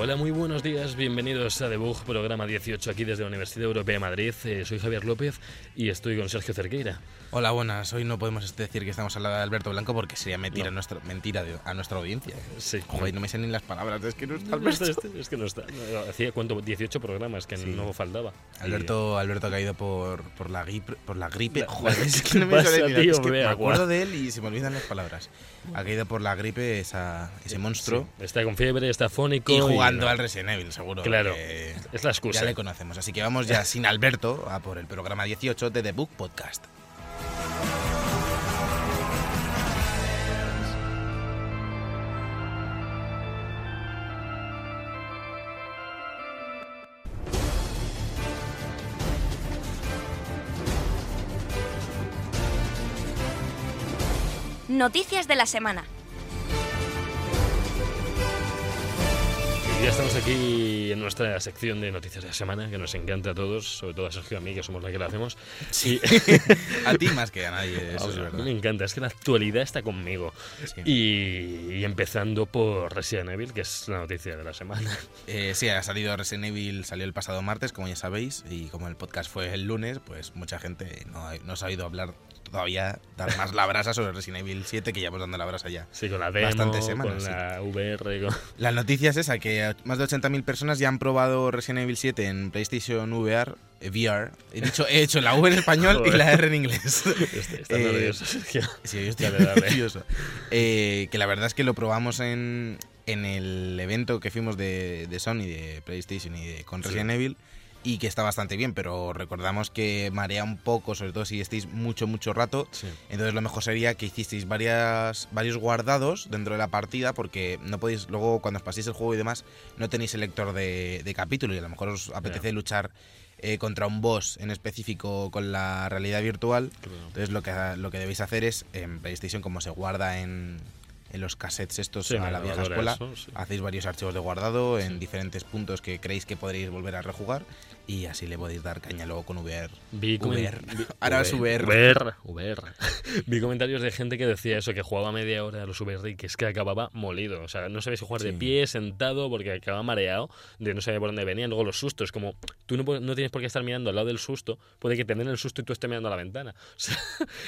Hola, muy buenos días, bienvenidos a Debug, programa 18 aquí desde la Universidad Europea de Madrid. Eh, soy Javier López y estoy con Sergio Cerqueira. Hola, buenas. Hoy no podemos decir que estamos al lado de Alberto Blanco porque sería mentira, No. a, nuestra, mentira de- a nuestra audiencia. Sí. Joder, no me salen las palabras, es que no está No, no está, Alberto. es que no está. Hacía cuánto, 18 programas que Sí. no faltaba. Alberto, Alberto ha caído por, por, la, gripe, por la gripe. La- Joder, es ¿qué que no me pasa, sale tío? es que me acuerdo de él y se me olvidan las palabras. Ha caído por la gripe esa, ese monstruo Sí, Está con fiebre, está fónico. y jugando no. al Resident Evil, seguro. Claro, que es la excusa. Ya le conocemos. Así que vamos ya sin Alberto a por el programa 18 de The Book Podcast. Noticias de la semana. Y ya estamos aquí en nuestra sección de noticias de la semana, que nos encanta a todos, sobre todo a Sergio y a mí, que somos los que la hacemos. Sí. a ti más que a nadie, eso es verdad. me encanta, es que la actualidad está conmigo. Sí. Y, y empezando por Resident Evil, que es la noticia de la semana. Eh, sí, ha salido Resident Evil, salió el pasado martes, como ya sabéis, y como el podcast fue el lunes, pues mucha gente no, no se ha oído hablar todavía, dar más la brasa sobre Resident Evil 7, que ya hemos dando la brasa ya. Sí, con la demo, Bastantes semanas, con sí. la VR, con... La noticia es esa, que más de 80.000 personas ya han probado Resident Evil 7 en PlayStation VR, eh, VR. He, dicho, he hecho la V en español y la R en inglés. Este- Está Eh, nervioso, Sergio. Sí, yo estoy Dale, dale. nervioso. Eh, que la verdad es que lo probamos en, en el evento que fuimos de, de Sony, de PlayStation y de, con Sí. Resident Evil. Y que está bastante bien, pero recordamos que marea un poco, sobre todo si estáis mucho, mucho rato. Sí. Entonces lo mejor sería que hicisteis varias, varios guardados dentro de la partida, porque no podéis, luego cuando os paséis el juego y demás, no tenéis el lector de, de capítulo y a lo mejor os apetece luchar eh, contra un boss en específico con la realidad virtual. Claro. Entonces lo que, lo que debéis hacer es, en PlayStation, como se guarda en, en los cassettes estos Sí, a la vieja escuela, eso, sí. hacéis varios archivos de guardado en diferentes puntos que creéis que podréis volver a rejugar y así le podéis dar caña luego con VR. Vi VR. vi- Ahora es VR. VR, VR. Vi comentarios de gente que decía eso, que jugaba media hora a los VR y que es que acababa molido. O sea, no sabía si jugar de Sí. pie, sentado, porque acababa mareado, de no sabía por dónde venían. Luego los sustos, como tú no, no tienes por qué estar mirando al lado del susto, puede que te den el susto y tú estés mirando a la ventana. O sea,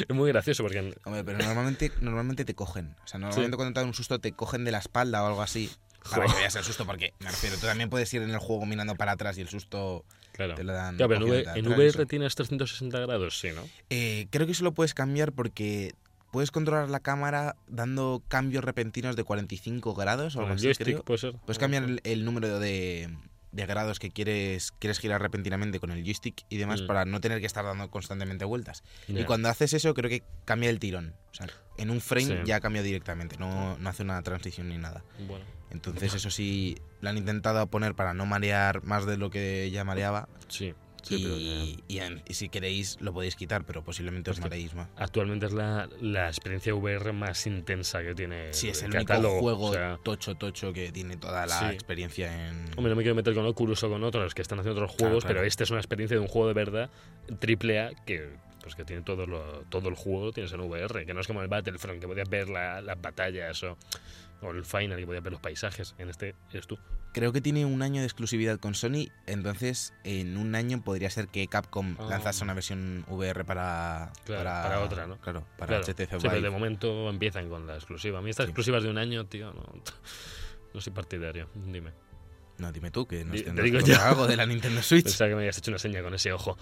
es muy gracioso porque... Hombre, pero normalmente, normalmente te cogen. O sea, normalmente cuando te dan un susto te cogen de la espalda o algo así. Para que veas el susto, porque me refiero, tú también puedes ir en el juego mirando para atrás y el susto Claro. te lo dan. Pero en, en VR tienes 360 grados, sí, ¿no? Eh, creo que eso lo puedes cambiar porque puedes controlar la cámara dando cambios repentinos de 45 grados o algo así, joystick creo. puede ser. Puedes cambiar el, el número de, de grados que quieres, quieres girar repentinamente con el joystick y demás Mm. para no tener que estar dando constantemente vueltas. Y cuando haces eso, creo que cambia el tirón. O sea, en un frame Sí. ya cambia directamente, no, no hace una transición ni nada. Bueno, Entonces, eso sí, lo han intentado poner para no marear más de lo que ya mareaba. sí. Sí, pero ya- y, si queréis, lo podéis quitar, pero posiblemente os Es que- mareéis más. Actualmente es la, la experiencia VR más intensa que tiene Sí, es el catálogo. único juego o sea, tocho tocho que tiene toda la Sí. experiencia en. hombre, no me quiero meter con Oculus o con otros que están haciendo otros juegos, claro. pero esta es una experiencia de un juego de verdad triple A que pues que tiene todo lo, todo el juego lo tienes en VR, que no es como el Battlefront que podías ver la- las batallas o, o el Final que podías ver los paisajes. En este eres tú. Creo que tiene un año de exclusividad con Sony, entonces en un año podría ser que Capcom Ah. lanzase una versión VR para. Claro, para otra, ¿no? Claro, para Claro. HTC Sí, pero Vive. de momento empiezan con la exclusiva. A mí estas Sí. exclusivas de un año, tío, no, no soy partidario. Dime. No, dime tú, que Di- te digo yo. algo de la Nintendo Switch. Pensaba que me habías hecho una seña con ese ojo.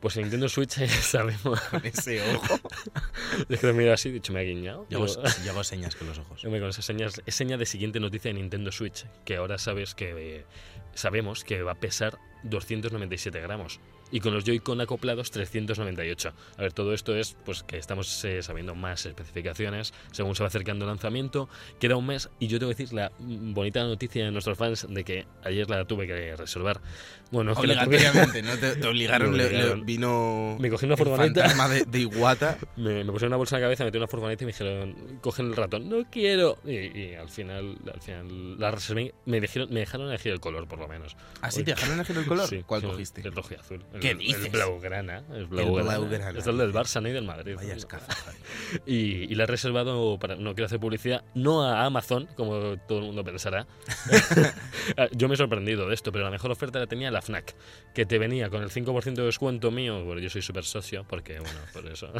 Pues en Nintendo Switch eh, sabemos. Con ese ojo. Es que te miro así, he dicho, me ha guiñado. Yo hago, yo hago señas con los ojos. Hombre, con esas señas, es seña de siguiente noticia de Nintendo Switch, que ahora sabes que, sabemos que va a pesar 297 gramos y con los Joy-Con acoplados 398. A ver, todo esto es pues que estamos eh, sabiendo más especificaciones según se va acercando el lanzamiento. Queda un mes y yo tengo que decir la bonita noticia de nuestros fans de que ayer la tuve que resolver. Bueno, que la tuve- Obligatoriamente, ¿no? Te, te obligaron, Me le- obligaron. le- vino Me cogí una furgoneta. de, de Iguata. me, me pusieron una bolsa en la cabeza, metí una furgoneta y me dijeron, cogen el ratón, no quiero. Y, y al final, al final la reservé, me dejaron, me dejaron elegir el color por lo menos. ¿Así Oye. te dejaron elegir el color? Sí, ¿Cuál sí, cogiste? El rojo y azul. El, ¿Qué El dices? blaugrana. El blaugrana. blaugrana, Es el del. Barça, y del Madrid. Vaya escafa. Y, y la he reservado para. No quiero hacer publicidad, no a Amazon, como todo el mundo pensará. Ah, Yo me he sorprendido de esto, pero la mejor oferta la tenía la Fnac, que te venía con el 5% de descuento mío, porque yo soy súper socio, porque, bueno, por eso.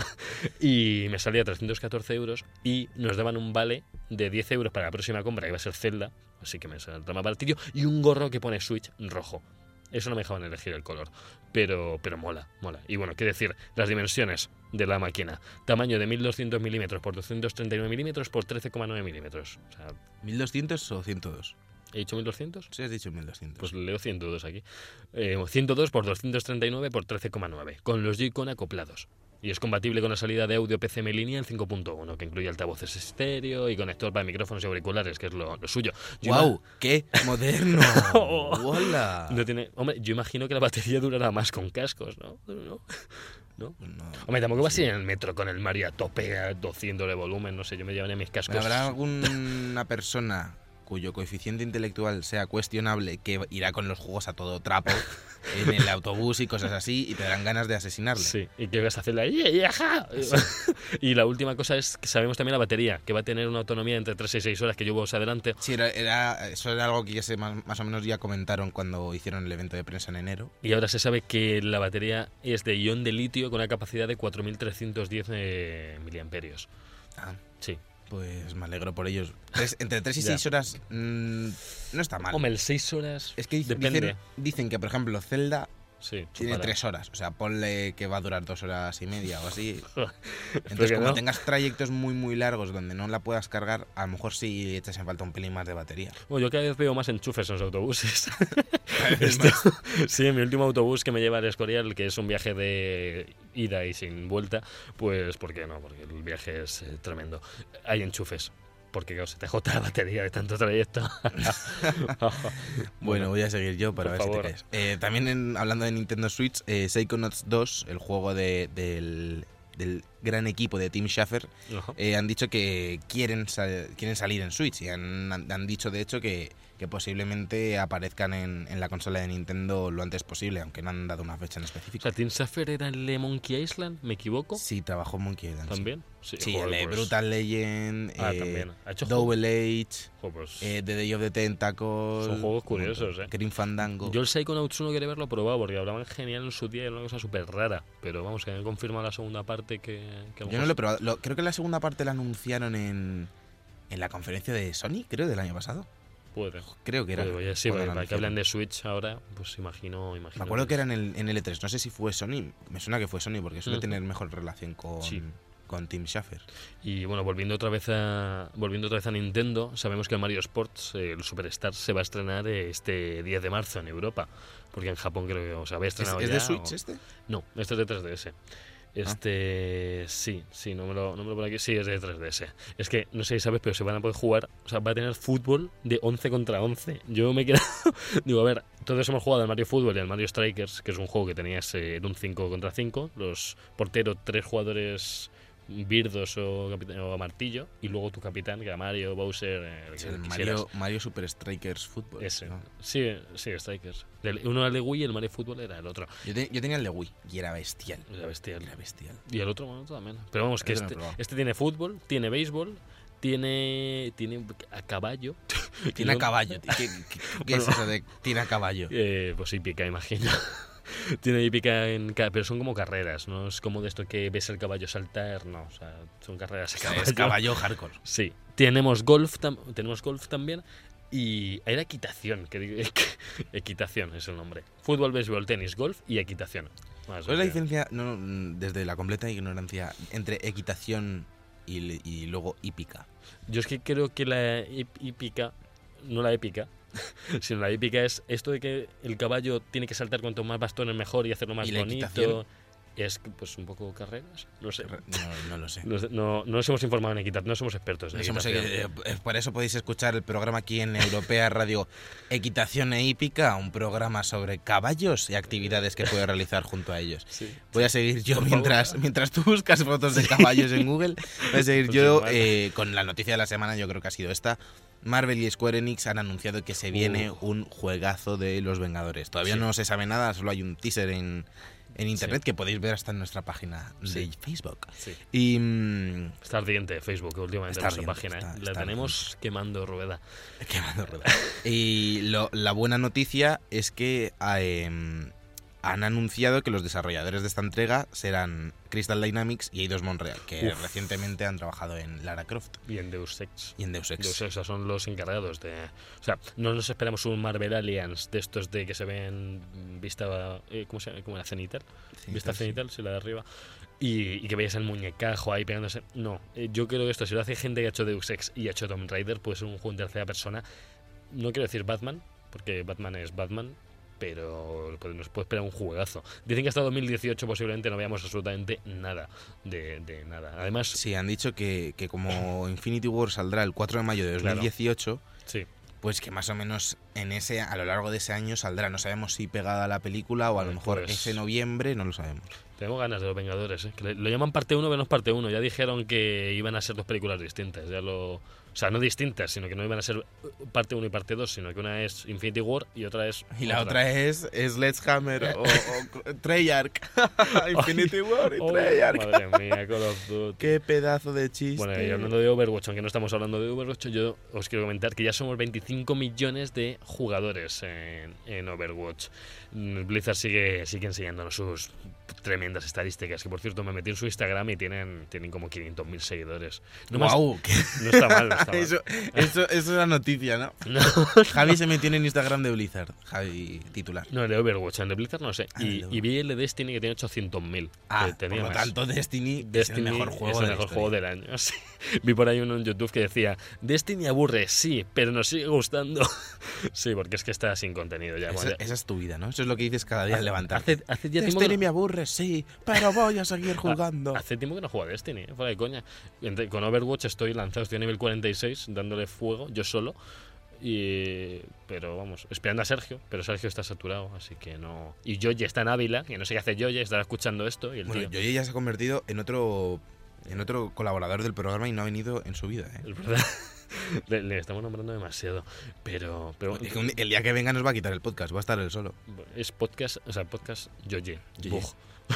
y me salía 314 euros y nos daban un vale de 10 euros para la próxima compra, que va a ser Zelda, así que me saldrá más baratillo, y un gorro que pone Switch rojo. Eso no me dejaban elegir el color, pero, pero mola, mola. Y bueno, qué decir, las dimensiones de la máquina. Tamaño de 1200 milímetros por 239 milímetros por 13,9 milímetros. O sea, ¿1200 o 102? ¿he dicho 1200? Sí, has dicho 1200. Pues leo 102 aquí. Eh, 102 por 239 por 13,9, con los Joy-Con acoplados. Y es compatible con la salida de audio PCM lineal 5.1, que incluye altavoces estéreo y conector para micrófonos y auriculares, que es lo, lo suyo. Yo ¡Wow! ¡Qué moderno! Oh. ¡Hola! No tiene, hombre, yo imagino que la batería durará más con cascos, ¿no? ¿No? ¿No? No. Hombre, tampoco vas a ir en el metro con el Mario a tope a 200 de volumen, no sé, yo me llevaré mis cascos. ¿Habrá alguna persona cuyo coeficiente intelectual sea cuestionable que irá con los juegos a todo trapo en el autobús y cosas así y te darán ganas de asesinarle? Sí, y que vas a hacer la "Yeah, yeah, ja". Y la última cosa es que sabemos también la batería, que va a tener una autonomía entre 3 y 6 horas, que yo vos adelante. Sí, era, era- eso era algo que ya más, más o menos ya comentaron cuando hicieron el evento de prensa en enero. Y ahora se sabe que la batería es de ion de litio con una capacidad de 4.310 eh, miliamperios. Ah, Sí. Pues me alegro por ellos. Tres- entre 3 y Ya. 6 horas mm, no está mal. Hombre, el 6 horas es que dicen, depende. dicen que, por ejemplo, Zelda Sí, tiene chupada. 3 horas. O sea, ponle que va a durar 2 horas y media o así. Entonces, como no. tengas trayectos muy, muy largos donde no la puedas cargar, a lo mejor sí echas en falta un pelín más de batería. Bueno, yo cada vez veo más enchufes en los autobuses. Esto- sí, mi último autobús que me lleva al Escorial, que es un viaje de ida y sin vuelta, pues ¿por qué no? Porque el viaje es eh, tremendo. Hay enchufes. Porque claro, se te agota la batería de tanto trayecto. Bueno, voy a seguir yo para ver favor. si te caes. Eh, también en- hablando de Nintendo Switch, eh, Psychonauts 2, el juego de- del, del gran equipo de Tim Schafer, eh, han dicho que quieren, sal- quieren salir en Switch y han, han- dicho de hecho que, que posiblemente aparezcan en, en la consola de Nintendo lo antes posible, aunque no han dado una fecha en O específico. sea, Tim Safer era el de Monkey Island, ¿me equivoco? Sí, trabajó Monkey Island. sí. ¿También? Sí, el de pues- Brutal Legend, Ah, eh. Ha hecho Double H, pues- eh, The Day of the Tentacle. Son juegos curiosos, eh. Grim Fandango. Yo el Psychonauts 1 quería haberlo probado porque hablaban genial en su día y era una cosa súper rara. Pero vamos, que han confirmado la segunda parte que... que Yo no lo he probado. Lo- creo que la segunda parte la anunciaron en, en la conferencia de Sony, creo, del año pasado. Puede. Creo que era. Puede, oye, sí, para que hablen de Switch ahora, pues imagino, imagino. Me acuerdo que era en el, en el E3. No sé si fue Sony. Me suena que fue Sony porque suele tener mejor relación con, Sí. con Tim Schafer. Y bueno, volviendo otra vez a volviendo otra vez a Nintendo, sabemos que el Mario Sports, eh, el Superstar, se va a estrenar eh, este 10 de marzo en Europa. Porque en Japón creo que o sea, había ¿Es, estrenado es ya, de Switch o- este? No, este es de 3DS. Este, sí, sí, no me, lo, no me lo pone aquí. Sí, es de 3DS. Es que, no sé si sabes, pero se van a poder jugar. O sea, va a tener fútbol de 11 contra 11. Yo me he quedado. Digo, a ver, todos hemos jugado al Mario Fútbol y al Mario Strikers, que es un juego que tenías en un 5 contra 5. Los porteros, tres jugadores birdos o, o martillo. Y luego tu capitán, que era Mario, Bowser, eh, el que el. Mario, Mario Super Strikers Football. Ese. ¿no? Sí, sí, Strikers. Uno era el de Wii y el Mario Fútbol era el otro. Yo, te- yo tenía el de Wii y era bestial. Era bestial. Era bestial. Y el otro, bueno, también. Pero vamos, que este, este tiene fútbol, tiene béisbol, tiene, tiene a caballo. Tiene a caballo. ¿Qué, qué- qué es eso de tiene a caballo? Eh, pues hípica, imagino. tiene hípica en... Pero son como carreras, no es como de esto que ves el caballo saltar, no. O sea, son carreras a caballo. es caballo hardcore. Sí. Tenemos golf, tenemos golf también. Y era equitación, que digo- equitación es el nombre. Fútbol, béisbol, tenis, golf y equitación. ¿Cuál es la diferencia, no, desde la completa ignorancia, entre equitación y, y luego hípica? Yo es que creo que la hípica, no la épica, sino la hípica es esto de que el caballo tiene que saltar cuanto más bastones mejor y hacerlo más ¿Y bonito. equitación? Es pues un poco carreras, no sé. No, no lo sé. No, no, no nos hemos informado en equitación, no somos expertos en somos- eh, eh, por eso podéis escuchar el programa aquí en Europea Radio Equitación e Hípica, un programa sobre caballos y actividades que puedes realizar junto a ellos. Sí. Voy a seguir yo mientras, mientras tú buscas fotos de caballos en Google. Voy a seguir Pues yo igual. eh, con la noticia de la semana, yo creo que ha sido esta. Marvel y Square Enix han anunciado que se viene Uh. un juegazo de los Vengadores. Todavía Sí. no se sabe nada, solo hay un teaser en, en internet Sí. que podéis ver hasta en nuestra página de Sí. Facebook. Sí. Y mm, Está ardiente Facebook últimamente nuestra ardiente, página. ¿eh? la está tenemos quemando rueda. Quemando rueda. Y lo- la buena noticia es que eh, han anunciado que los desarrolladores de esta entrega serán Crystal Dynamics y Eidos Montreal, que Uf. recientemente han trabajado en Lara Croft Y en Deus Ex. y en Deus Ex. Deus Ex, o sea, son los encargados de... O sea, no nos esperamos un Marvel Alliance de estos de que se ven vista... eh, ¿Cómo se llama? ¿Cómo era? Cenital. Sí, vista sí. cenital, si la de arriba. Y, y que veáis el muñecajo ahí pegándose. No, eh, yo creo que esto, si lo hace gente que ha hecho Deus Ex y ha hecho Tomb Raider, puede ser un juego en tercera persona. No quiero decir Batman, porque Batman es Batman, pero pues, nos puede esperar un juegazo. Dicen que hasta 2018 posiblemente no veamos absolutamente nada de, de nada. Además, Sí, han dicho que, que como Infinity War saldrá el 4 de mayo de Claro. 2018, sí, pues que más o menos en ese a lo largo de ese año saldrá. No sabemos si pegada a la película o a lo mejor pues- ese noviembre, no lo sabemos. tenemos ganas de los Vengadores. ¿eh? Que lo llaman parte 1, menos parte 1. Ya dijeron que iban a ser dos películas distintas. Ya lo, o sea, no distintas, sino que no iban a ser parte 1 y parte 2, sino que una es Infinity War y otra es. Y la otra es Sledgehammer o, o Treyarch. Infinity War y Oh, Treyarch. madre mía, Call of Duty. Qué pedazo de chiste. Bueno, y hablando de Overwatch, aunque no estamos hablando de Overwatch, yo os quiero comentar que ya somos 25 millones de jugadores en, en Overwatch. Mm, Blizzard sigue, sigue enseñándonos sus tremendas estadísticas, que por cierto me metí en su Instagram y tienen, tienen como 500.000 seguidores. No, más- Guau, qué- no está mal, no está mal. eso, eso, eso es la noticia, ¿no? No, Javi se metió en Instagram de Blizzard. Javi titular. no, el de Overwatch, el de Blizzard no sé. Ah, Y, vi el de Destiny que tiene 800.000. Ah, que tenía por lo más. tanto, Destiny, Destiny es el mejor juego, es el de mejor juego del año. sí. Vi por ahí uno en YouTube que decía, Destiny aburre, sí, pero nos sigue gustando. sí, porque es que está sin contenido ya. Esa, bueno, ya- esa es tu vida, ¿no? Eso es lo que dices cada día al levantarte. hace, hace ya tiempo que Destiny me aburre, sí, pero voy a seguir jugando. Hace tiempo que no juego a Destiny, eh, fuera de coña. Con Overwatch estoy lanzado, estoy a nivel 46, dándole fuego, yo solo. Y, pero vamos, esperando a Sergio, pero Sergio está saturado, así que no. Y Yoye está en Ávila, que no sé qué hace Yoye, estará escuchando esto. Y el Bueno, tío. Yoye ya se ha convertido en otro en otro colaborador del programa y no ha venido en su vida. ¿eh? Es verdad. Le, le estamos nombrando demasiado. Pero, el día que venga nos va a quitar el podcast, va a estar él solo. es podcast, o sea, podcast Yoye. Yoye. Bug.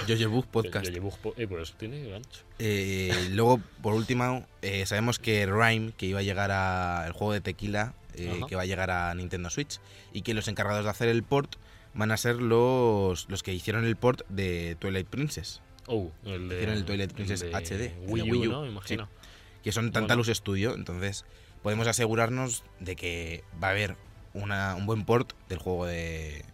Yoye Bug Podcast. Yoye Bug po- eh, pues tiene gancho. Eh, luego, por último, eh, sabemos que Rhyme, que iba a llegar a el juego de tequila, eh, que va a llegar a Nintendo Switch, y que los encargados de hacer el port van a ser los, los que hicieron el port de Twilight Princess, Oh, el de. Hicieron el Twilight Princess HD, Wii U, Wii U, ¿no? Me imagino. que son Bueno. Tantalus Studio, entonces podemos asegurarnos de que va a haber una, un buen port del juego de,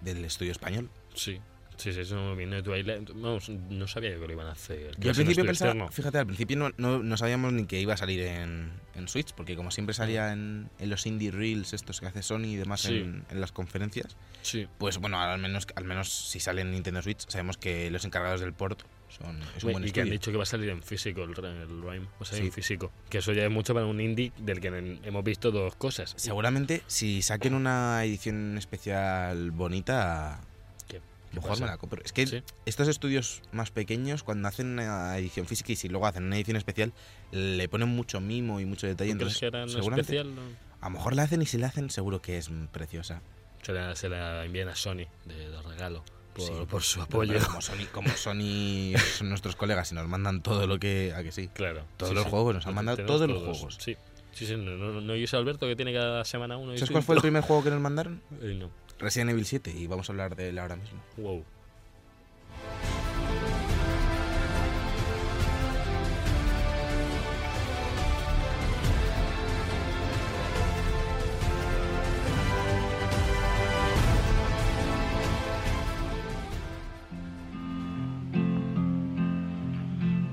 del estudio español. Sí. Sí, sí, eso viene de Twilight. Vamos, no sabía yo que lo iban a hacer. Yo al principio pensaba, externo. fíjate, al principio no, no, no sabíamos ni que iba a salir en, en Switch, porque como siempre salía en, en los indie reels estos que hace Sony y demás Sí. en, en las conferencias, Sí. pues bueno, al menos, al menos si sale en Nintendo Switch, sabemos que los encargados del port son, es un buen y que han dicho que va a salir en físico el, el Rhyme. Va a salir Sí. en físico. Que eso ya es mucho para un indie del que hemos visto dos cosas. Seguramente si saquen una edición especial bonita, mejor pasa? me la compro. Es que Sí. estos estudios más pequeños, cuando hacen una edición física y si luego hacen una edición especial, le ponen mucho mimo y mucho detalle. ¿Tú crees Entonces, que seguramente, especial? no? a lo mejor la hacen y si la hacen, seguro que es preciosa. Se la, se la envían a Sony de, de regalo por, Sí, por su apoyo. como Sony, como Sony son nuestros colegas y nos mandan todo lo que. A que sí. Claro. Todos sí, los sí. juegos, nos han mandado todos los juegos. Sí. Sí, sí, no, no, no, y ese Alberto que tiene cada semana uno. ¿Sabes cuál fue el primer juego que nos mandaron? Eh, no. Resident Evil 7 y vamos a hablar de él ahora mismo. Wow.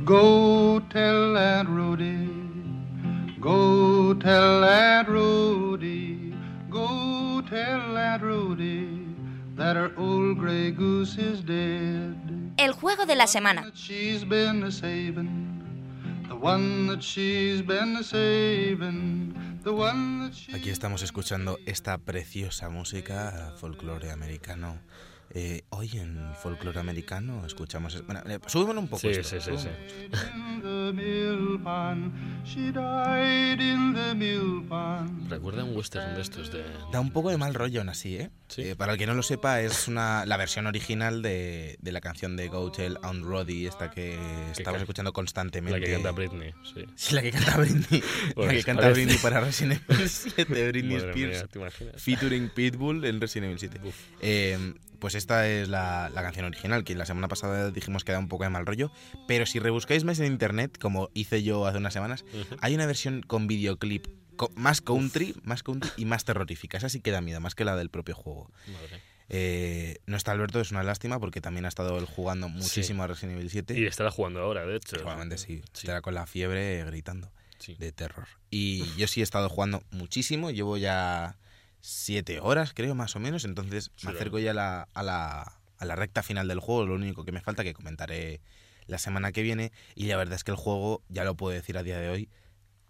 Go tell Rudy, go tell Rudy, tell Aunt Rudy that her old gray goose is dead. El juego de la semana. That she's been a saving, the one that she's been a saving. Aquí estamos escuchando esta preciosa música, folclore americano. Eh, hoy en folclore americano escuchamos... Bueno, eh, súbemelo un poco Sí, esto, sí, sí, sí. Recuerda un western de estos de. Da un poco de mal rollo aún así, ¿eh? Sí. Eh, para el que no lo sepa, es una, la versión original de, de la canción de Go Tell Aunt Roddy, esta que estamos escuchando constantemente. La que canta Britney, sí. Sí, la que canta Britney. La que ¿os canta parece? Britney para Resident Evil 7, Britney Madre Spears. mía, ¿te imaginas? Featuring Pitbull en Resident Evil 7. Uf. Eh, pues esta es la, la canción original, que la semana pasada dijimos que da un poco de mal rollo. Pero si rebuscáis más en internet, como hice yo hace unas semanas, hay una versión con videoclip co- más country, más country y más terrorífica. Esa sí que da miedo, más que la del propio juego. Madre. Eh, no está Alberto, es una lástima porque también ha estado él jugando muchísimo a Resident Evil 7. Y estará jugando ahora, de hecho. Seguramente sí, Sí. estará con la fiebre gritando Sí. de terror. Y yo sí he estado jugando muchísimo, llevo ya siete horas, creo, más o menos. Entonces me acerco ya a la, a, la, a la recta final del juego. Lo único que me falta, que comentaré la semana que viene. Y la verdad es que el juego, ya lo puedo decir a día de hoy,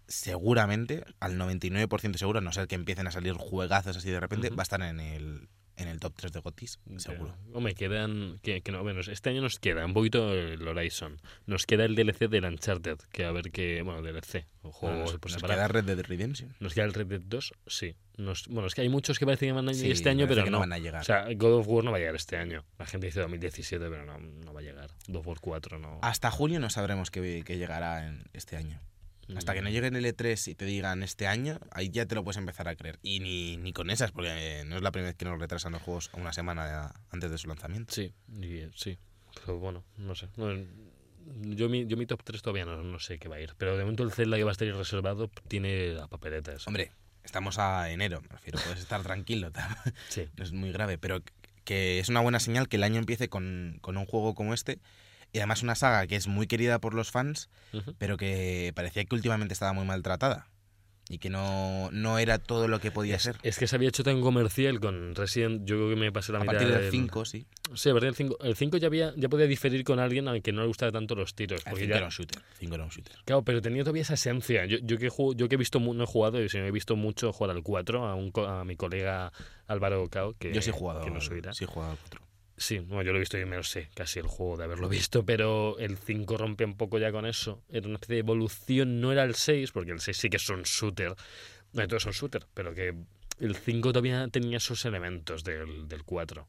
seguramente, al 99% seguro, a no ser que empiecen a salir juegazos así de repente, va a estar en el, en el top 3 de Gotis, seguro. Ya. Hombre, quedan. Que, que no, bueno, este año nos queda un poquito el Horizon. Nos queda el DLC del Uncharted, que a ver qué. Bueno, DLC. O juego Bueno, nos, por nos queda Red Dead Redemption. Nos queda el Red Dead 2, sí. Nos, bueno, es que hay muchos que parece que van a Sí, llegar este año, pero que no. no van a llegar. O sea, God of War no va a llegar este año. La gente dice 2017, pero no, no va a llegar. God of War 4 no. Hasta julio no sabremos qué, qué llegará en este año. Hasta que no Mm. llegue en el E3 y te digan este año, ahí ya te lo puedes empezar a creer. Y ni, ni con esas, porque eh, no es la primera vez que nos retrasan los juegos una semana antes de su lanzamiento. Sí, y, eh, sí. Pero bueno, no sé. No, yo, mi, yo mi top 3 todavía no, no sé qué va a ir. Pero de momento el Zelda que va a estar reservado tiene la papeleta esa. Hombre, estamos a enero, me refiero, puedes estar tranquilo, Sí. no es muy grave, pero que es una buena señal que el año empiece con, con un juego como este. Y además una saga que es muy querida por los fans, pero que parecía que últimamente estaba muy maltratada. Y que no, no era todo lo que podía ser. Es que se había hecho tan comercial con Resident, yo creo que me pasé la A mitad partir del del- 5, sí. Sí, a partir del 5. El 5 ya, había, ya podía diferir con alguien al que no le gustaba tanto los tiros. El Porque 5 ya, era un shooter. el 5 era un shooter. Claro, pero tenía todavía esa esencia. Yo, yo, que, yo que he visto, no he jugado, y sí, he visto mucho jugar al 4 a, un, a mi colega Álvaro Cao, que, Yo sí he jugado, que oirá. sí he jugado al 4. Sí, bueno, yo lo he visto y me lo sé, casi el juego de haberlo visto, pero el 5 rompe un poco ya con eso. Era una especie de evolución, no era el 6, porque el 6 sí que es un shooter. No, todos son shooter, pero que el 5 todavía tenía esos elementos del, del 4.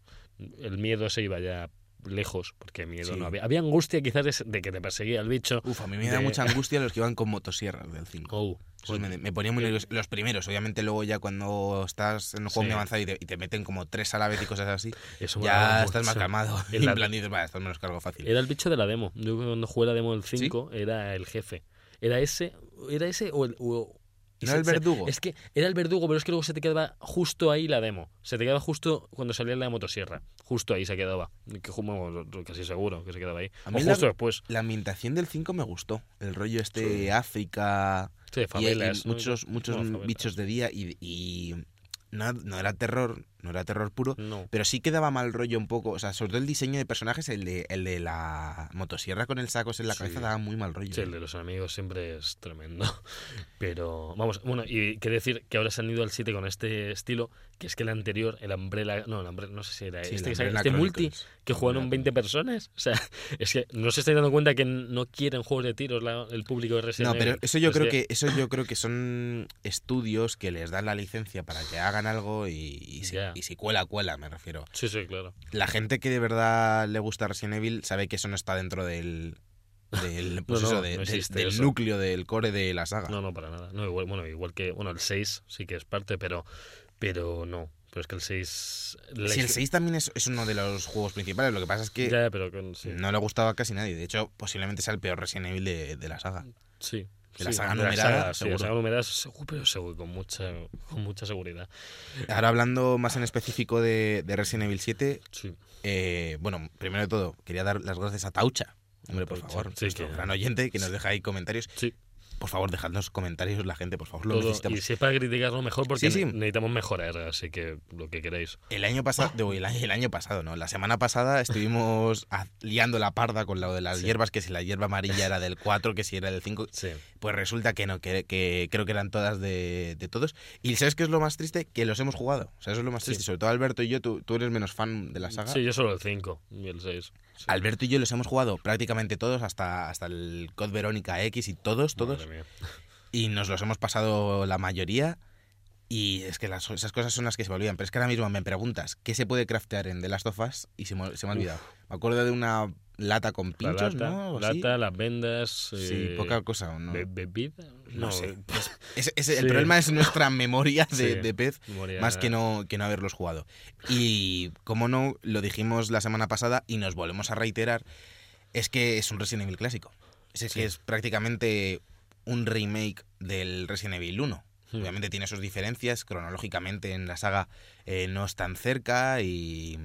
El miedo se iba ya lejos, porque miedo Sí. no había. Había angustia quizás de, que te perseguía el bicho. Uf, a mí me da mucha angustia los que van con motosierras del 5. Oh, Esos me, me ponía muy nervioso. Los primeros, obviamente luego ya cuando estás en un juego Sí. muy avanzado y te, y te meten como tres a la vez y cosas así, eso ya mucho. estás más calmado. En la- plan dices, vale, esto me los cargo fácil. Era el bicho de la demo. Yo cuando jugué la demo del 5 era el jefe. Era ese, era ese o el... o- ¿No se- el verdugo? Es que era el verdugo, pero es que luego se te quedaba justo ahí la demo. Se te quedaba justo cuando salía la motosierra. Justo ahí se quedaba. Que, bueno, casi seguro que se quedaba ahí. A O mí la- justo después. La ambientación del 5 me gustó. El rollo este Sí. África Sí, y, y favelas. ¿no? muchos, muchos bichos de día y, y no, no era terror, no era terror puro, No. pero sí que daba mal rollo un poco. O sea, sobre todo el diseño de personajes, el de, el de la motosierra con el sacos en la Sí. cabeza daba muy mal rollo. Sí, el de los enemigos siempre es tremendo. Pero, vamos, bueno, y qué decir que ahora se han ido al 7 con este estilo, que es que el anterior, el Umbrella, no, el Umbrella, no sé si era Sí, este, este multi, que jugaron Umbrella 20 personas. O sea, es que no se estáis dando cuenta que no quieren juegos de tiros la- el público de Resident No, pero eso yo creo que eso yo creo que son estudios que les dan la licencia para que hagan algo y, Y si cuela cuela, me refiero. Sí, sí, claro. La gente que de verdad le gusta Resident Evil sabe que eso no está dentro del del, pues No, no, eso, de- no de- existe del núcleo del core de la saga. No, no, para nada. Igual, bueno, igual que, bueno, el 6 sí que es parte, pero, pero no. Pero es que el 6... la Si el ex- 6 también es, es uno de los juegos principales, lo que pasa es que Ya, pero con, sí. no le gustaba a casi nadie. De hecho, posiblemente sea el peor Resident Evil de, de la saga. Sí. De la saga numerada, saga, seguro. la saga numerada, seguro, pero seguro, con mucha, con mucha seguridad. Ahora hablando más en específico de, de Resident Evil 7, Sí. eh, bueno, primero de todo, quería dar las gracias a Taucha. Hombre, por favor, sí, nuestro que- gran oyente que nos deja ahí comentarios. Sí. Por favor, dejadnos comentarios la gente, por favor, lo Todo. necesitamos. Y si es para criticarlo mejor, porque Sí, sí. ne- necesitamos mejorar, así que lo que queráis. El año pasado, digo, el, año, el año pasado, ¿no? La semana pasada estuvimos liando la parda con lo de las Sí. hierbas, que si la hierba amarilla era del 4, que si era del 5. Sí. Pues resulta que no, que, que creo que eran todas de, de todos. Y ¿sabes qué es lo más triste? Que los hemos jugado. O sea, eso es lo más triste. Sobre todo Alberto y yo, tú, tú eres menos fan de la saga. Sí, yo solo el 5 y el 6. Sí. Alberto y yo los hemos jugado prácticamente todos, hasta, hasta el Code Verónica X y todos, todos. Madre mía. Y nos los hemos pasado la mayoría. Y es que las- esas cosas son las que se me olvidan. Pero es que ahora mismo me preguntas qué se puede craftear en The Last of Us y se me, se me ha Uf. olvidado. Me acuerdo de una lata con La pinchos, lata, ¿no? Lata, las vendas. Sí, eh, poca cosa. ¿no? be- ¿Bebida? No sé. Ese- ese- El problema es nuestra memoria de, Sí. de pez, memoria- más que no, que no haberlos jugado. Y como no, lo dijimos la semana pasada y nos volvemos a reiterar, es que es un Resident Evil clásico. Es, Sí. que es prácticamente un remake del Resident Evil 1. Hmm. Obviamente tiene sus diferencias, cronológicamente en la saga eh, no es tan cerca y,